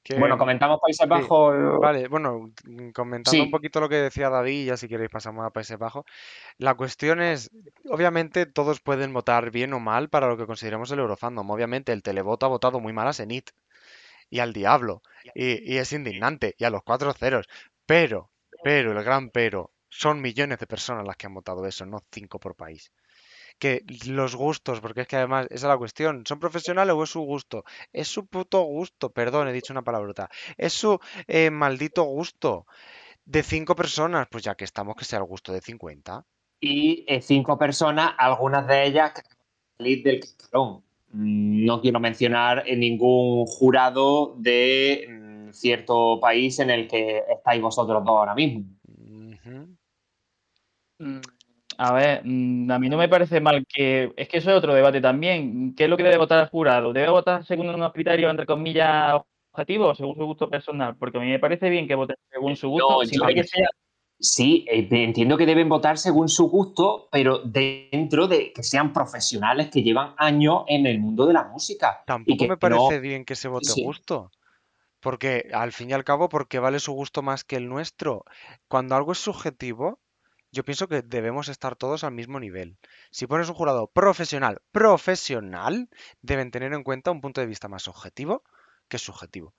Que- Bueno, comentamos Países Bajos. Vale, bueno, comentando Sí. un poquito lo que decía David, ya si queréis pasamos a Países Bajos. La cuestión es, obviamente todos pueden votar bien o mal para lo que consideramos el Eurofandom. Obviamente el televoto ha votado muy mal a Zenit y al Diablo y, y es indignante y a los cuatro ceros. Pero, pero, el gran pero, son millones de personas las que han votado eso, no cinco por país. Que los gustos, porque es que además esa es la cuestión, ¿son profesionales o es su gusto? Es su puto gusto, perdón, he dicho una palabrota. Es su eh, maldito gusto. De cinco personas, pues ya que estamos, que sea el gusto de 50. Y eh, cinco personas, algunas de ellas que salir del cascarón. Mm, No quiero mencionar en ningún jurado de mm, cierto país en el que estáis vosotros dos ahora mismo. Mm, A ver, mm, a mí no me parece mal que. Es que eso es otro debate también. ¿Qué es lo que debe votar el jurado? ¿Debe votar según unos criterios, entre comillas, objetivos o según su gusto personal? Porque a mí me parare bien que voten según su gusto, No, siempre yo- que sea. Sí, eh, entiendo que deben votar según su gusto, pero dentro de que sean profesionales que llevan años en el mundo de la música. Tampoco que me no- parece bien que se vote sí. gusto. Porque al fin y al cabo, porque vale su gusto más que el nuestro. Cuando algo es subjetivo, yo pienso que debemos estar todos al mismo nivel. Si pones un jurado profesional, profesional, deben tener en cuenta un punto de vista más objetivo que subjetivo.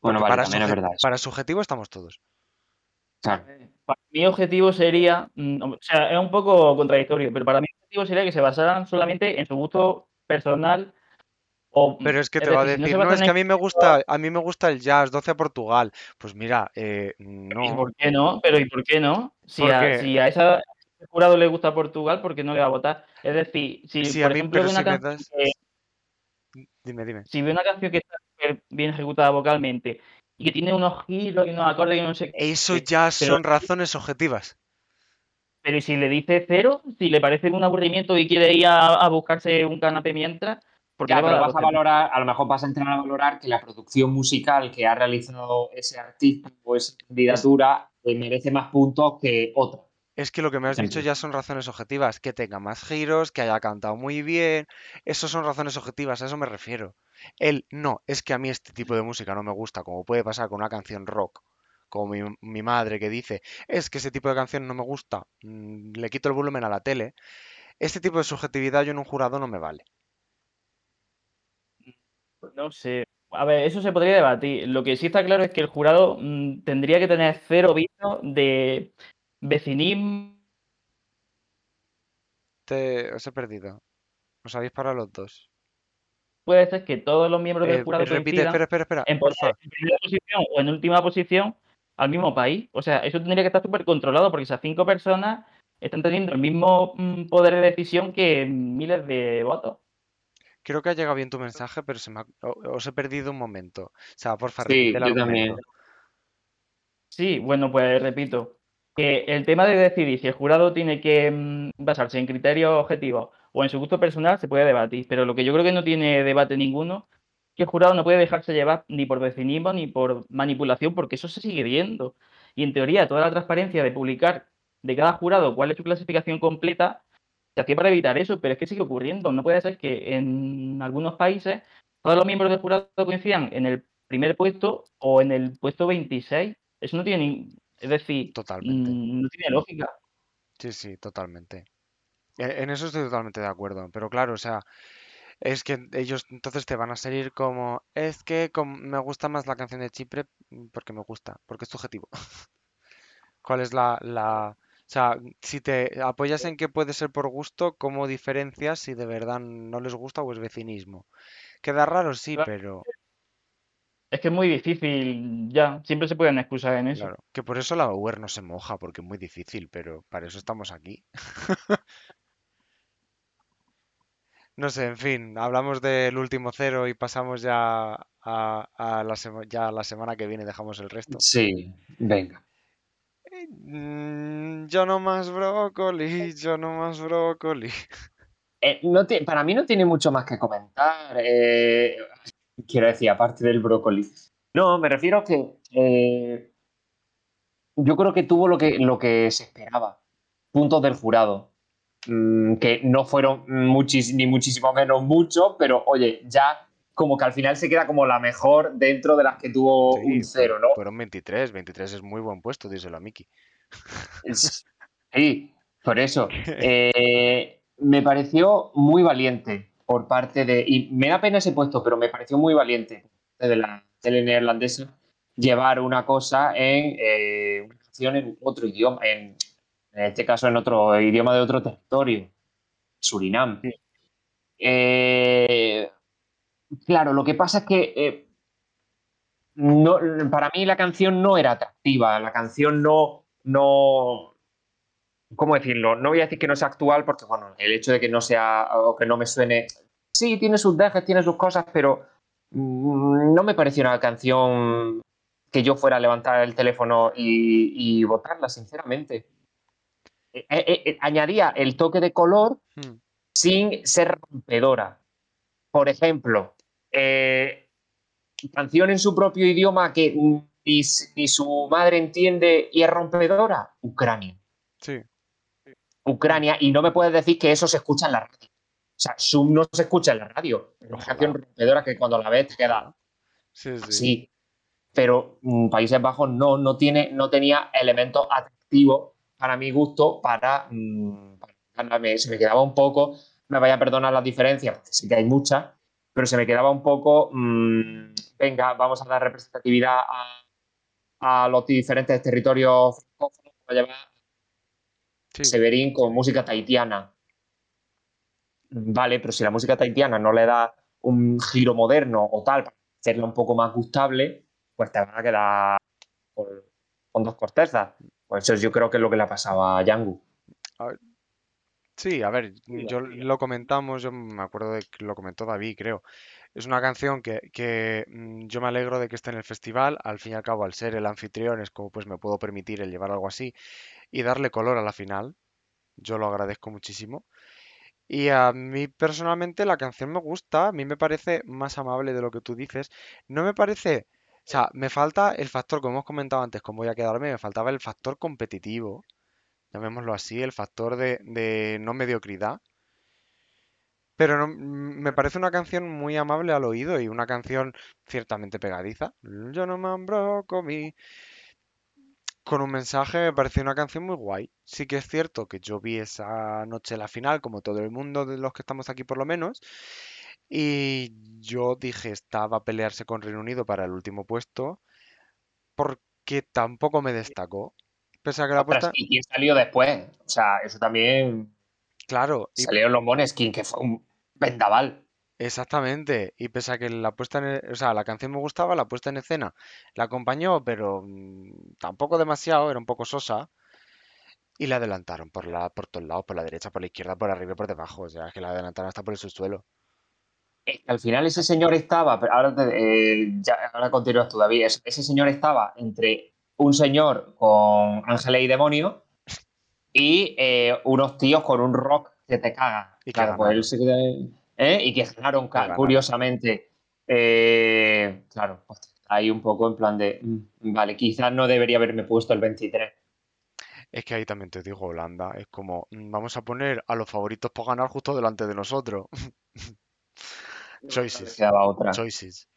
Bueno, vale, para, también es verdad. para subjetivo estamos todos. Claro. Para mi objetivo sería. mm, O sea, es un poco contradictorio, pero para mí el objetivo sería que se basaran solamente en su gusto personal. O, Pero es que es te va a decir, no es que a mí me gusta, a mí me gusta el jazz, 12 a Portugal. Pues mira, eh, ¿Y no. por qué no? Pero ¿y por qué no? Si, ¿Por a, qué? si a esa a ese jurado le gusta Portugal, ¿por qué no le va a votar? Es decir, si Sí, por a mí, ejemplo una si me canción das- que, Dime, dime. si ve una canción que está bien ejecutada vocalmente y que tiene unos giros y unos acordes y no sé qué, Eso Eh, ya pero- son razones objetivas. pero ¿y si le dice cero, si le parece un aburrimiento y quiere ir a, a buscarse un canapé mientras, porque Ya, pero vas a valorar, a lo mejor vas a entrar a valorar que la producción musical que ha realizado ese artista o esa candidatura eh, merece más puntos que otra. Es que lo que me has dicho ya son razones objetivas, que tenga más giros, que haya cantado muy bien, eso son razones objetivas, a eso me refiero. El no, es que a mí este tipo de música no me gusta, como puede pasar con una canción rock, como mi, mi madre que dice, es que ese tipo de canción no me gusta, mm, le quito el volumen a la tele, este tipo de subjetividad yo en un jurado no me vale. No sé. A ver, eso se podría debatir. Lo que sí está claro es que el jurado mm, tendría que tener cero visto de vecinismo. Te, os he perdido. Os habéis para los dos. Puede ser que todos los miembros Eh, del jurado repite, espera, espera, espera, en porfa. en primera posición o en última posición al mismo país. O sea, eso tendría que estar súper controlado porque esas cinco personas están teniendo el mismo mm, poder de decisión que miles de votos. Creo que ha llegado bien tu mensaje, pero se me ha- os he perdido un momento. O sea, porfa, Sí, repite el yo también. Sí, bueno, pues repito, que el tema de decidir si el jurado tiene que mm, basarse en criterios objetivos o en su gusto personal se puede debatir, pero lo que yo creo que no tiene debate ninguno es que el jurado no puede dejarse llevar ni por vecinismo ni por manipulación, porque eso se sigue viendo. Y en teoría, toda la transparencia de publicar de cada jurado cuál es su clasificación completa se hacía para evitar eso, pero es que sigue ocurriendo. No puede ser que en algunos países todos los miembros del jurado coincidan en el primer puesto o en el puesto 26. Eso no tiene ni... Es decir, Totalmente. mm, no tiene lógica. Sí, sí, totalmente. E- En eso estoy totalmente de acuerdo. Pero claro, o sea, es que ellos entonces te van a salir como, es que me gusta más la canción de Chipre porque me gusta, porque es subjetivo. ¿Cuál es la, la... O sea, si te apoyas en que puede ser por gusto, ¿cómo diferencias si de verdad no les gusta o es vecinismo? Queda raro, sí, Claro. pero Es que es muy difícil, ya, siempre se pueden excusar en eso. claro. Que por eso la UER no se moja, porque es muy difícil, pero para eso estamos aquí. No sé, en fin, hablamos del último cero y pasamos ya a, a la, sema- ya a la semana que viene, dejamos el resto. Sí, venga. Mm, yo no más brócoli, yo no más brócoli. Eh, no para mí no tiene mucho más que comentar. eh, quiero decir, aparte del brócoli. No, me refiero a que eh, yo creo que tuvo lo que, lo que se esperaba. Puntos del jurado. Mm, que no fueron muchis, ni muchísimo menos muchos, pero oye, ya como que al final se queda como la mejor dentro de las que tuvo Sí, un cero, ¿no? Fueron 23, 23 es muy buen puesto, díselo a Miki. Sí, por eso. Eh, me pareció muy valiente por parte de. Y me da pena ese puesto, pero me pareció muy valiente de la tele neerlandesa llevar una cosa en eh, una canción en otro idioma, en, en este caso en otro idioma de otro territorio, Surinam. Sí. Eh, claro, lo que pasa es que eh, no, para mí la canción no era atractiva, la canción no, no, ¿cómo decirlo? No voy a decir que no sea actual porque, bueno, el hecho de que no sea o que no me suene, sí, tiene sus dejes, tiene sus cosas, pero mm, no me pareció una canción que yo fuera a levantar el teléfono y, y votarla, sinceramente. Eh, eh, eh, añadía el toque de color Hmm, sin ser rompedora. Por ejemplo, eh, canción en su propio idioma que ni, su madre entiende y es rompedora, Ucrania. Sí, Ucrania, y no me puedes decir que eso se escucha en la radio. O sea, Zoom no se escucha en la radio. Es una canción rompedora que cuando la ves te queda sí, sí. así. Pero mm, Países Bajos no, no, tiene, no tenía elementos atractivos para mi gusto para... mm, para- me- se me quedaba un poco, me vaya a perdonar las diferencias, porque sí que hay muchas, pero se me quedaba un poco, mm, venga, vamos a dar representatividad a, a los diferentes territorios Sí, Severín con música tahitiana. Vale, pero si la música tahitiana no le da un giro moderno o tal para hacerla un poco más gustable, pues te van a quedar con, con dos cortezas. Pues eso yo creo que es lo que le ha pasado a Yangu. Sí, a ver, yo lo comentamos, yo me acuerdo de que lo comentó David, creo. Es una canción que, que, mm, yo me alegro de que esté en el festival, al fin y al cabo, al ser el anfitrión, es como pues me puedo permitir el llevar algo así y darle color a la final. Yo lo agradezco muchísimo. Y a mí personalmente la canción me gusta, a mí me parece más amable de lo que tú dices. No me parece, o sea, me falta el factor, como hemos comentado antes, con voy a quedarme, me faltaba el factor competitivo, llamémoslo así, el factor de, no mediocridad. Pero mm, me parece una canción muy amable al oído y una canción ciertamente pegadiza. Yo no me brócoli. con un mensaje me pareció una canción muy guay. Sí que es cierto que yo vi esa noche la final, como todo el mundo de los que estamos aquí por lo menos, y yo dije, estaba a pelearse con Reino Unido para el último puesto, porque tampoco me destacó. Pese a que la Ostras, puesta... ¿Y quién salió después? O sea, eso también. Claro, y Salieron los Moneskin, que fue un vendaval. Exactamente, y pese a que la puesta en, e- o sea, la canción me gustaba, la puesta en escena la acompañó, pero mm, tampoco demasiado, era un poco sosa, y la adelantaron por la, por todos lados, por la derecha, por la izquierda, por arriba y por debajo, o sea, es que la adelantaron hasta por el subsuelo. Al final ese señor estaba, pero ahora, te- eh, ya- ahora continúas tú, David. Ese señor estaba entre un señor con ángeles y demonios y eh, unos tíos con un rock que te caga. Y que claro, pues él se queda- ¿eh? Y que ganaron, curiosamente. Eh, claro, pues, ahí un poco en plan de, mm, vale, quizás no debería haberme puesto el 23. Es que ahí también te digo, Holanda, es como, mm, vamos a poner a los favoritos por ganar justo delante de nosotros. No Choices, choices.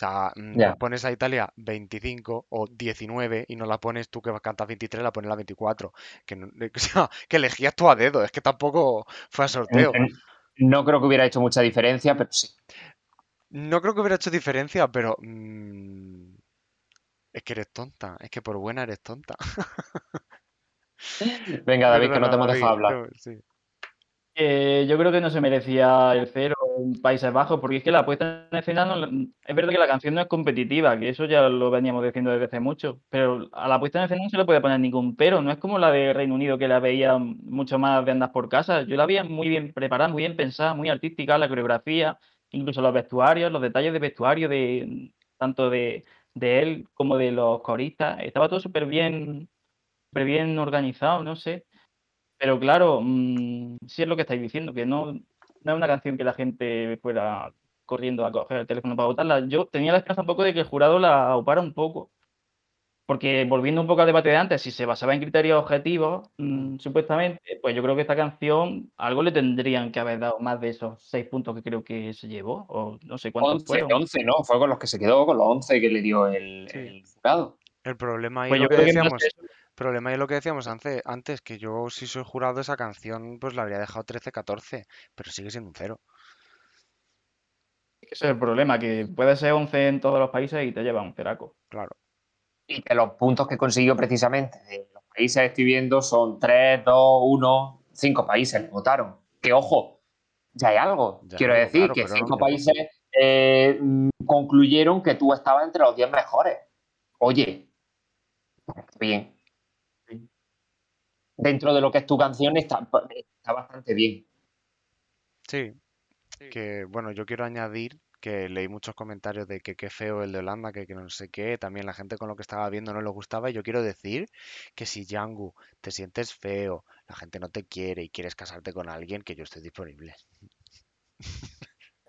O sea, mm, pones a Italia 25 o 19 y no la pones tú que cantas 23, la pones la 24. Que, no- o sea, que elegías tú a dedo, es que tampoco fue a sorteo. No creo que hubiera hecho mucha diferencia, pero sí. No creo que hubiera hecho diferencia, pero mm, es que eres tonta, es que por buena eres tonta. Venga, David, que no te hemos dejado hablar. sí. Eh, yo creo que no se merecía el cero en Países Bajos, porque es que la puesta en escena, no- es verdad que la canción no es competitiva, que eso ya lo veníamos diciendo desde hace mucho, pero a la puesta en escena no se le puede poner ningún pero, no es como la de Reino Unido que la veía mucho más de andas por casa, yo la veía muy bien preparada, muy bien pensada, muy artística, la coreografía, incluso los vestuarios, los detalles de vestuario de tanto de, de él como de los coristas, estaba todo súper bien, súper bien organizado, no sé. Pero claro, mm, sí es lo que estáis diciendo, que no, no es una canción que la gente fuera corriendo a coger el teléfono para votarla. Yo tenía la esperanza un poco de que el jurado la upara un poco, porque volviendo un poco al debate de antes, si se basaba en criterios objetivos, mm, supuestamente, pues yo creo que esta canción algo le tendrían que haber dado más de esos seis puntos que creo que se llevó, o no sé cuántos 11, fueron. 11, ¿no? Fue con los que se quedó, con los 11 que le dio el, Sí. el jurado. El problema ahí Pues lo yo que problema ahí lo que decíamos antes, que yo si soy jurado de esa canción, pues la habría dejado 13-14, pero sigue siendo un cero. ese es el problema, que puede ser 11 en todos los países y te lleva un ceraco. Claro. Y que los puntos que consiguió precisamente de los países estoy viendo son 3, 2, 1, 5 países le votaron. Que ojo, ya hay algo. Ya, Quiero no, decir claro, que pero no 5 quedó. países eh, concluyeron que tú estabas entre los 10 mejores. Oye, bien. Sí. Dentro de lo que es tu canción está, está bastante bien. Sí, que bueno, yo quiero añadir que leí muchos comentarios de que qué feo el de Holanda, que, que no sé qué, también la gente con lo que estaba viendo no le gustaba y yo quiero decir que si Yangu te sientes feo, la gente no te quiere y quieres casarte con alguien, que yo estoy disponible.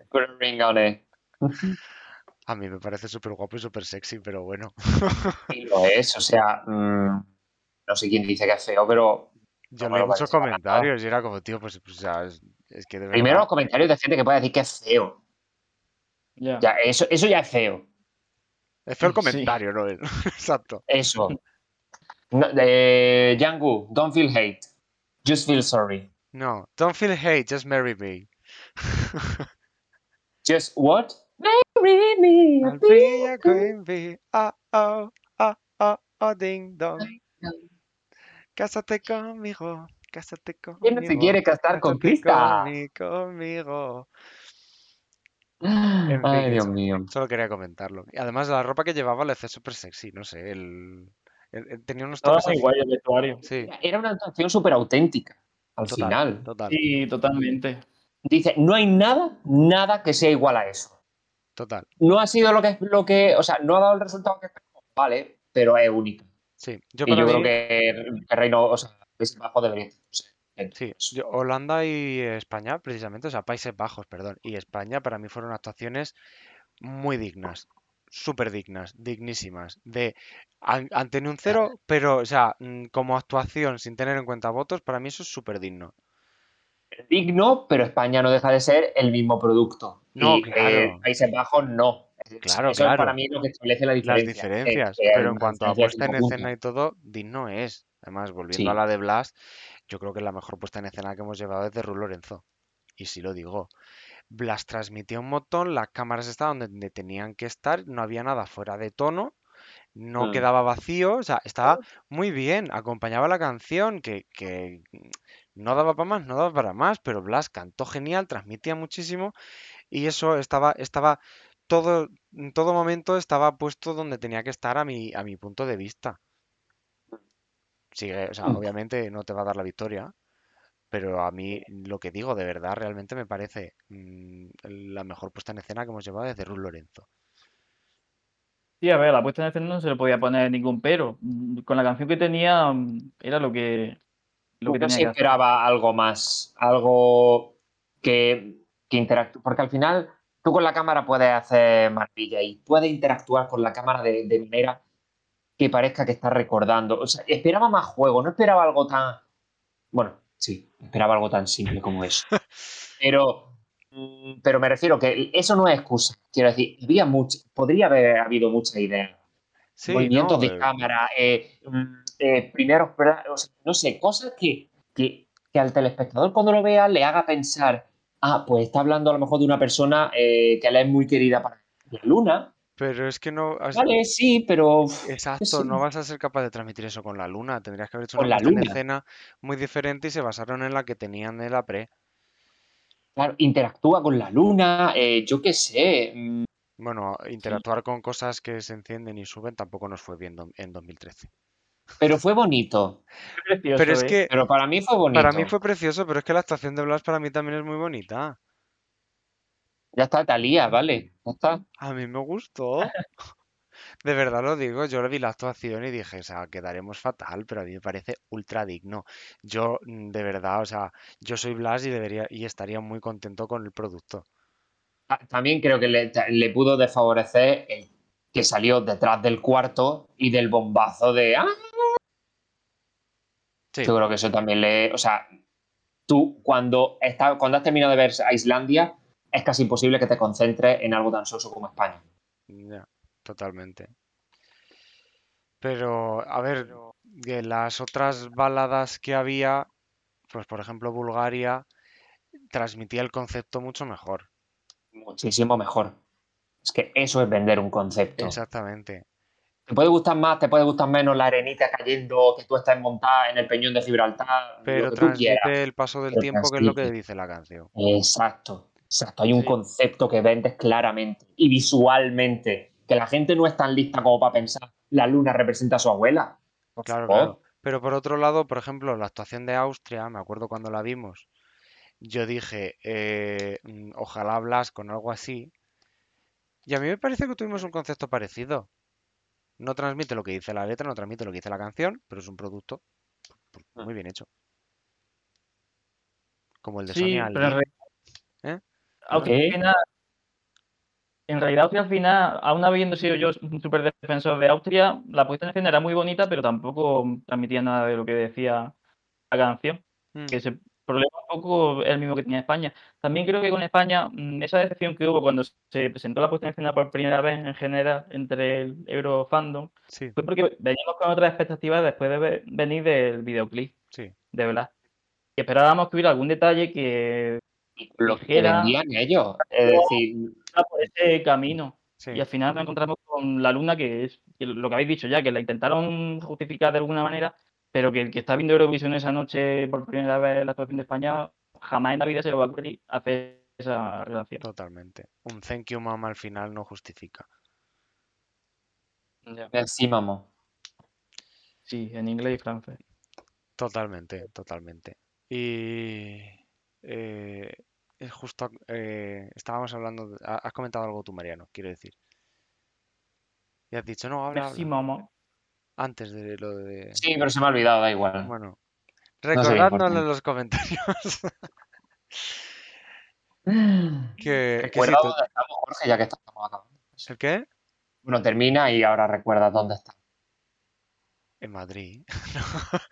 Put a ring on it. A mí me parece súper guapo y súper sexy, pero bueno, Y lo es, o sea, mm, no sé quién dice que es feo, pero yo leí muchos comentarios y era como, tío, pues, pues, o sea, es, es que de primero los comentarios de gente que puede decir que es feo. Ya. Ya, eso, eso ya es feo. es feo el Sí. comentario, ¿no? Exacto. Eso. No, de Yangu, don't feel hate. Just feel sorry. No, don't feel hate, just marry me. Just what? Marry me. I'll be a queen bee. Oh, oh, oh, oh, oh, ding dong. Cásate conmigo, cásate conmigo. ¿Quién no se quiere casar con conmi- conmigo. En Ay, fin, Dios eso. mío. Solo quería comentarlo. Y además la ropa que llevaba le hace súper sexy, no sé, el, el- el- tenía unos así- guay el vestuario. Sí, Era una actuación súper auténtica. Al total, final. total, Sí, totalmente. Dice, no hay nada, nada que sea igual a eso. total. No ha sido lo que, lo que, o sea, no ha dado el resultado que esperamos, vale, pero es única. Sí, yo y para yo mí, creo que, que Reino, o sea, Países Bajos debería sí, yo- Holanda y España, precisamente, o sea, Países Bajos, perdón, y España para mí fueron actuaciones muy dignas, súper dignas, dignísimas. De tenido un cero, pero, o sea, mm, como actuación, sin tener en cuenta votos, para mí eso es súper digno. digno, pero España no deja de ser el mismo producto. No, y claro. eh, Países Bajos no. Claro, Eso es para claro. mí lo que establece la Las diferencia. diferencias, que pero en cuanto a puesta en escena y todo, digno es. Además, volviendo a la de Blas, yo creo que la mejor puesta en escena que hemos llevado es de Ru Lorenzo. Y sí lo digo. Blas transmitía un montón, las cámaras estaban donde tenían que estar, no había nada fuera de tono, no Mm. quedaba vacío, o sea, estaba muy bien, acompañaba la canción, que, que no daba para más, no daba para más, pero Blas cantó genial, transmitía muchísimo y eso estaba, estaba todo, en todo momento estaba puesto donde tenía que estar a mi, a mi punto de vista. Sigue, o sea, Mm. obviamente no te va a dar la victoria, pero a mí lo que digo de verdad realmente me parece mm, la mejor puesta en escena que hemos llevado desde Ruth Lorenzo. Sí, a ver, la puesta en escena no se le podía poner ningún pero. Mm, Con la canción que tenía era lo que, lo que tenía hacer. esperaba algo más, algo que, que interactúe, porque al final tú con la cámara puedes hacer maravilla y puedes interactuar con la cámara de, de manera que parezca que estás recordando. O sea, esperaba más juego, no esperaba algo tan... Bueno, sí, esperaba algo tan simple como eso. Pero, pero me refiero que eso no es excusa. Quiero decir, había mucho, podría haber habido muchas ideas. Sí, movimientos no, de eh, cámara, eh, mm, eh, primeros, o sea, no sé, cosas que, que, que al telespectador cuando lo vea le haga pensar, ah, pues está hablando a lo mejor de una persona eh, que le es muy querida para la luna. pero es que no, has- Vale, sí, pero exacto, sí. no vas a ser capaz de transmitir eso con la luna. Tendrías que haber hecho Con una la luna. escena muy diferente y se basaron en la que tenían de la pre. claro, interactúa con la luna, eh, yo qué sé. mm, Bueno, interactuar con cosas que se encienden y suben tampoco nos fue bien en 2013. Pero fue bonito. Precioso, Pero es ¿eh? que Pero para mí fue bonito. para mí fue precioso, pero es que la actuación de Blas para mí también es muy bonita. Ya está, Talía, vale. Ya está. A mí me gustó. De verdad lo digo, yo le vi la actuación y dije, o sea, quedaremos fatal, pero a mí me parece ultra digno. Yo, mm, de verdad, o sea, yo soy Blas y debería y estaría muy contento con el producto. Ah, También creo que le, le pudo desfavorecer el que salió detrás del cuarto y del bombazo de ¡Ah! Sí, Yo creo que eso también le. O sea, tú cuando, está, cuando has terminado de ver a Islandia, es casi imposible que te concentres en algo tan soso como España. ya, totalmente. Pero, a ver, que las otras baladas que había, pues por ejemplo Bulgaria, transmitía el concepto mucho mejor. Muchísimo mejor. Es que eso es vender un concepto. Exactamente. Te puede gustar más, te puede gustar menos la arenita cayendo, que tú estás montada en el peñón de Gibraltar, Pero lo que tú quieras. transmite el paso del pero tiempo, que es lo que dice la canción. Exacto, exacto. Hay un Sí. concepto que vendes claramente y visualmente, que la gente no es tan lista como para pensar la luna representa a su abuela. Por Claro, favor. claro. Pero por otro lado, por ejemplo, la actuación de Austria, me acuerdo cuando la vimos, yo dije, eh, mm, ojalá Blas con algo así. Y a mí me parece que tuvimos un concepto parecido. No transmite lo que dice la letra, no transmite lo que dice la canción, pero es un producto Mm. muy bien hecho. Como el de Sí, Sonia pero en realidad, ¿Eh? ¿Qué? final- en realidad, Austria al final, aún habiendo sido yo un súper defensor de Austria, la puesta en escena era muy bonita, pero tampoco transmitía nada de lo que decía la canción. Mm, Que problema un poco el mismo que tenía España. También creo que con España, mm, esa decepción que hubo cuando se presentó la puesta en escena por primera vez en general entre el Eurofandom, Sí, fue porque veníamos con otras expectativas después de ve- venir del videoclip, sí. de verdad. Y esperábamos que hubiera algún detalle que Lo que vendían ellos. Es decir, por ese camino. Sí. Y al final nos encontramos con la luna, que es que lo que habéis dicho ya, que la intentaron justificar de alguna manera, pero que el que está viendo Eurovisión esa noche por primera vez la actuación de España, jamás en la vida se lo va a ocurrir hacer esa relación. Totalmente. Un thank you mama al final no justifica. encima, mo. Sí, en inglés y francés. Totalmente, totalmente. Y eh, es justo, eh, estábamos hablando, de- ha- has comentado algo tú, Mariano, quiero decir. Y has dicho, no, habla, Merci, habla. Antes de lo de... Sí, pero se me ha olvidado, da igual. Bueno, sería recordádnoslo en los comentarios. que, que sí, Recuerda dónde estamos, Jorge, ya que estamos acabando. ¿El qué? Bueno, termina y ahora recuerda dónde está. En Madrid.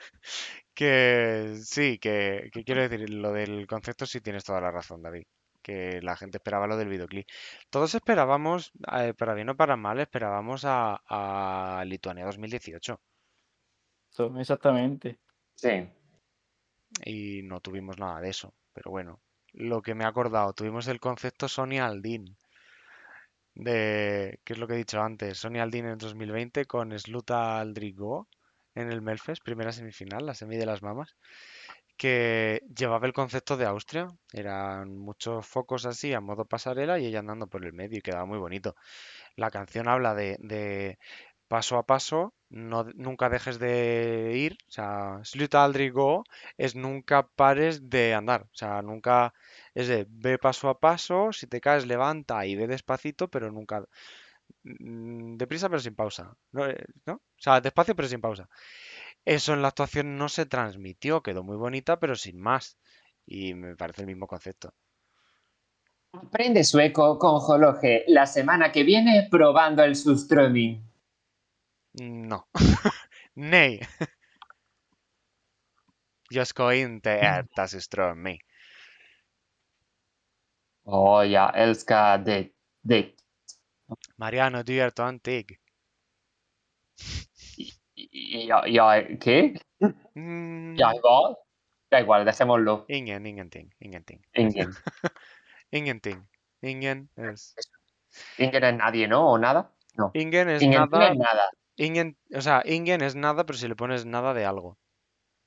Que sí, que, que quiero decir, lo del concepto sí tienes toda la razón, David. Que la gente esperaba lo del videoclip. Todos esperábamos, eh, para bien o para mal, esperábamos a, a Lituania 2018 Eso, exactamente. Sí. y no tuvimos nada de eso. Pero bueno, lo que me he acordado, tuvimos el concepto Sonia Aldin, de, ¿qué es lo que he dicho antes? Sonia Aldin en 2020 con Sluta Aldrigo en el Melfest, primera semifinal, la semi de las mamas, que llevaba el concepto de Austria. Eran muchos focos así a modo pasarela y ella andando por el medio y quedaba muy bonito. La canción habla de, paso a paso, no, nunca dejes de ir, o sea, aldrig gå es nunca pares de andar, o sea, nunca es de ve paso a paso, si te caes levanta y ve despacito, pero nunca mm, deprisa pero sin pausa. Eh, ¿no? O sea, despacio pero sin pausa. Eso en la actuación no se transmitió, quedó muy bonita, pero sin más. Y me parece el mismo concepto. Aprende sueco con Jologe la semana que viene probando el Surströmming. No. Nej. Jag ska inte äta surströmming. Oh, jag älskar det. det. Mariano, du är töntig. Ja, ja, ¿Qué? Mm, ¿Ya igual? Da igual, dejémoslo. Ingen, ingenting, ingenting. Ingen. Ingenting. Ingen es... Ingen es nadie, ¿no? ¿O nada? No. Ingen es Ingen no nada. es nada. Ingen, o sea, ingen es nada, pero si le pones nada de algo.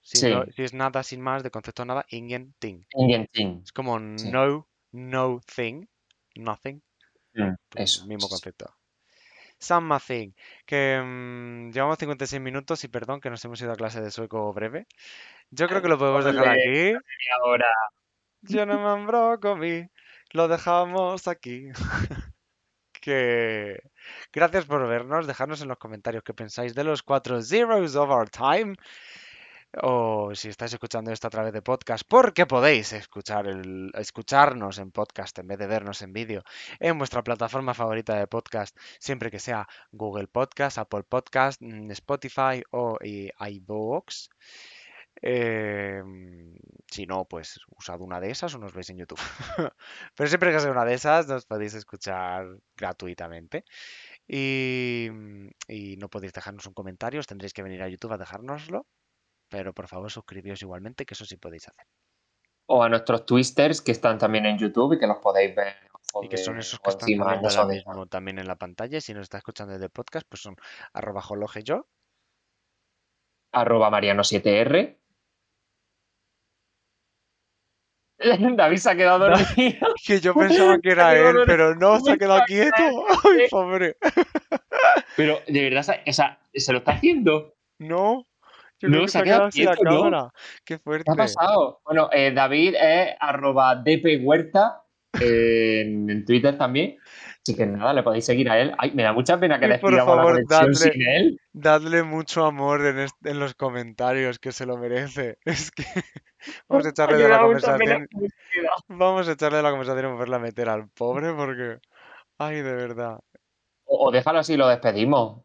Si, Sí. lo- si es nada sin más, de concepto nada, ingen thing. Ingen ting. Es como Sí. no, no thing, nothing. Mm, pues, eso. mismo concepto. Samma thing. Que mm, llevamos 56 minutos y perdón que nos hemos ido a clase de sueco breve. Yo creo que lo podemos dejar aquí. Ahora. Yo no me brócoli. Lo dejamos aquí. que gracias por vernos. Dejadnos en los comentarios qué pensáis de los cuatro zeros of our time. O si estáis escuchando esto a través de podcast, porque podéis escuchar el, escucharnos en podcast en vez de vernos en vídeo en vuestra plataforma favorita de podcast, siempre que sea Google Podcast, Apple Podcast, mm, Spotify o y iVoox. Eh, si no, pues usad una de esas o nos veis en YouTube. Pero siempre que sea una de esas, nos podéis escuchar gratuitamente. Y, y no podéis dejarnos un comentario, os tendréis que venir a YouTube a dejárnoslo. Pero por favor, suscribíos igualmente, que eso sí podéis hacer. O a nuestros twisters que están también en YouTube y que los podéis ver. Y que son esos que están no ahora de- mismo también en la pantalla. Y si nos está escuchando desde podcast, pues son arroba jologe yo. Arroba Mariano7R. David se ha quedado dormido. Que yo pensaba que era él, dormido. pero no, se ha quedado quieto. Ay, pobre. Pero de verdad, o sea, ¿se lo está haciendo? No. Yo No, se ha quedado así la quieto, ¿no? cámara. Qué ¿Qué fuerte. ha pasado? Bueno, eh, David es arroba DP Huerta en, en Twitter también. Así que nada, le podéis seguir a él. Ay, me da mucha pena que Y por la favor, conexión dadle- sin él. Dadle mucho amor en, los comentarios, que se lo merece. Es que vamos a echarle de la conversación. Vamos a echarle de la conversación y volverla a meter al pobre porque. Ay, de verdad. O, o déjalo así y lo despedimos.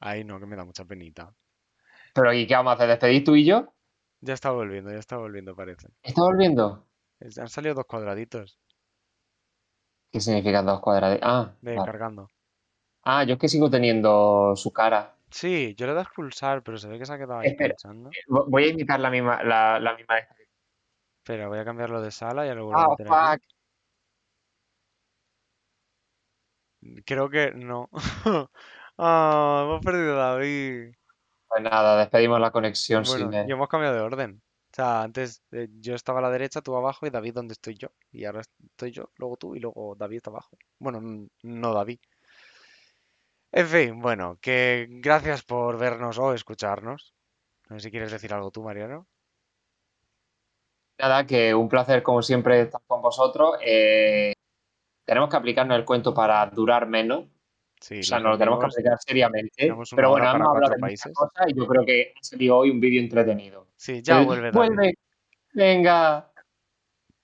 Ay, no, que me da mucha penita. Pero ¿y qué vamos a hacer? ¿Despedir tú y yo? Ya está volviendo, ya está volviendo, parece. ¿Está volviendo? Han salido dos cuadraditos ¿Qué significan dos cuadrados? Ah, de vale. cargando. ah, yo es que sigo teniendo su cara. Sí, yo le das pulsar, pero se ve que se ha quedado ahí Espera. Vo- Voy a imitar la misma, la, la misma. Espera, voy a cambiarlo de sala y ya lo vuelvo Ah, a ahí. fuck. Creo que no. Ah, hemos perdido a David. Pues nada, despedimos la conexión sin Bueno, él. y hemos cambiado de orden. O sea, antes eh, yo estaba a la derecha, tú abajo y David donde estoy yo. Y ahora estoy yo, luego tú y luego David está abajo. Bueno, no David. En fin, bueno, que gracias por vernos o escucharnos. No sé si quieres decir algo tú, Mariano. Nada, que un placer como siempre estar con vosotros. Eh, tenemos que aplicarnos el cuento para durar menos. Sí, O sea, nos lo tenemos que aplicar seriamente. Pero bueno, hemos hablado de muchas países. cosas y yo creo que ha salido hoy un vídeo entretenido. Sí, ya vuelve. Vuelve. Venga.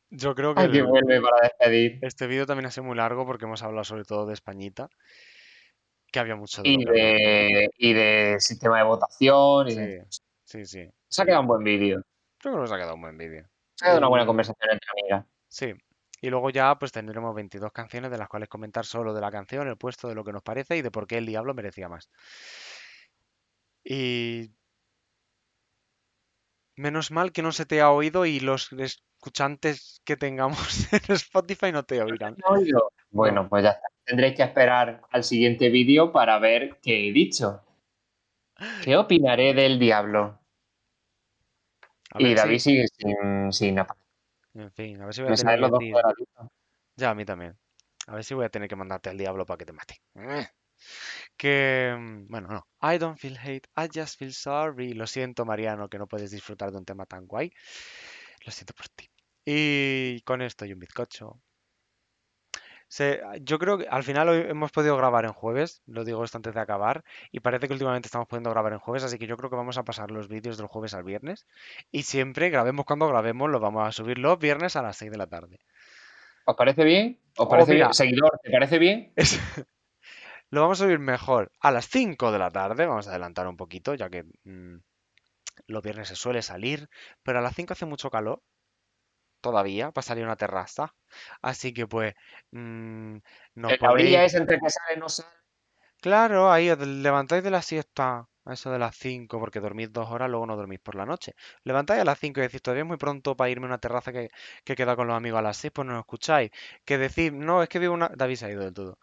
Yo creo que Ay, que el- vuelve para despedir. este vídeo también ha sido muy largo porque hemos hablado sobre todo de Españita. Que había mucho de Y que de, y de sistema de votación. Y de- Sí, sí. Se ha quedado un buen vídeo. Yo creo que nos ha quedado un buen vídeo. Se ha quedado una buena conversación entre amigas. Sí. Y luego ya pues tendremos 22 canciones de las cuales comentar solo de la canción, el puesto, de lo que nos parece y de por qué el Diablo merecía más. Y menos mal que no se te ha oído y los escuchantes que tengamos en Spotify no te oirán. Bueno, pues ya está. Tendréis que esperar al siguiente vídeo para ver qué he dicho. ¿Qué opinaré del Diablo? Y David sigue sin, sin En fin, a ver si voy a tener los dos. Ya, a mí también. A ver si voy a tener que mandarte al diablo para que te mate. Que, mm, bueno, no. I don't feel hate, I just feel sorry. Lo siento, Mariano, que no puedes disfrutar de un tema tan guay. Lo siento por ti. Y con esto y un bizcocho. Se- yo creo que al final hoy hemos podido grabar en jueves, lo digo esto antes de acabar, y parece que últimamente estamos pudiendo grabar en jueves, así que yo creo que vamos a pasar los vídeos del jueves al viernes. Y siempre, grabemos cuando grabemos, los vamos a subir los viernes a las 6 de la tarde. ¿Os parece bien? ¿Os Oh, parece bien? Seguidor, ¿te parece bien? Es- Lo vamos a subir mejor a las 5 de la tarde. Vamos a adelantar un poquito, ya que mm, los viernes se suele salir. Pero a las 5 hace mucho calor. Todavía, para salir a una terraza. Así que pues. mm, nos la orilla es entre que sale no sale. Claro, ahí os levantáis de la siesta. A eso de las 5, porque dormís dos horas, luego no dormís por la noche. Levantáis a las 5 y decís, todavía es muy pronto para irme a una terraza que, que queda con los amigos a las 6, pues no lo escucháis. Que decís, no, es que vivo una... David se ha ido del todo.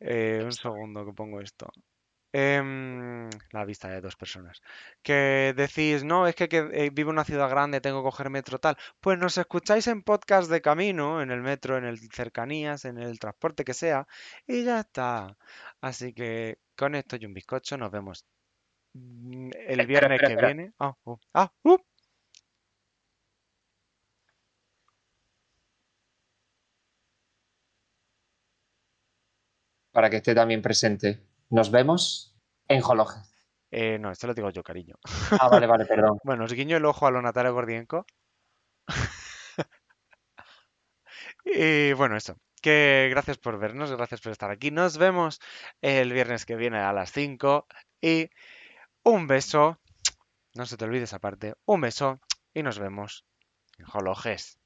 Eh, un segundo que pongo esto. Em, la vista de dos personas. Que decís, no, es que, que, eh, vivo en una ciudad grande, tengo que coger metro tal. Pues nos escucháis en podcast de camino, en el metro, en el cercanías, en el transporte que sea, y ya está. Así que con esto y un bizcocho nos vemos mm, el Espera, viernes espera, que espera. viene. Ah, uh, ah, uh. Para que esté también presente. Nos vemos en Jologe. Eh, no, esto lo digo yo, cariño. Ah, vale, vale, perdón. Bueno, os guiño el ojo a lo Natalia Gordienko. Y bueno, eso. Que gracias por vernos, gracias por estar aquí. Nos vemos el viernes que viene a las 5. Y un beso. No se te olvides aparte. Un beso. Y nos vemos en Hologes.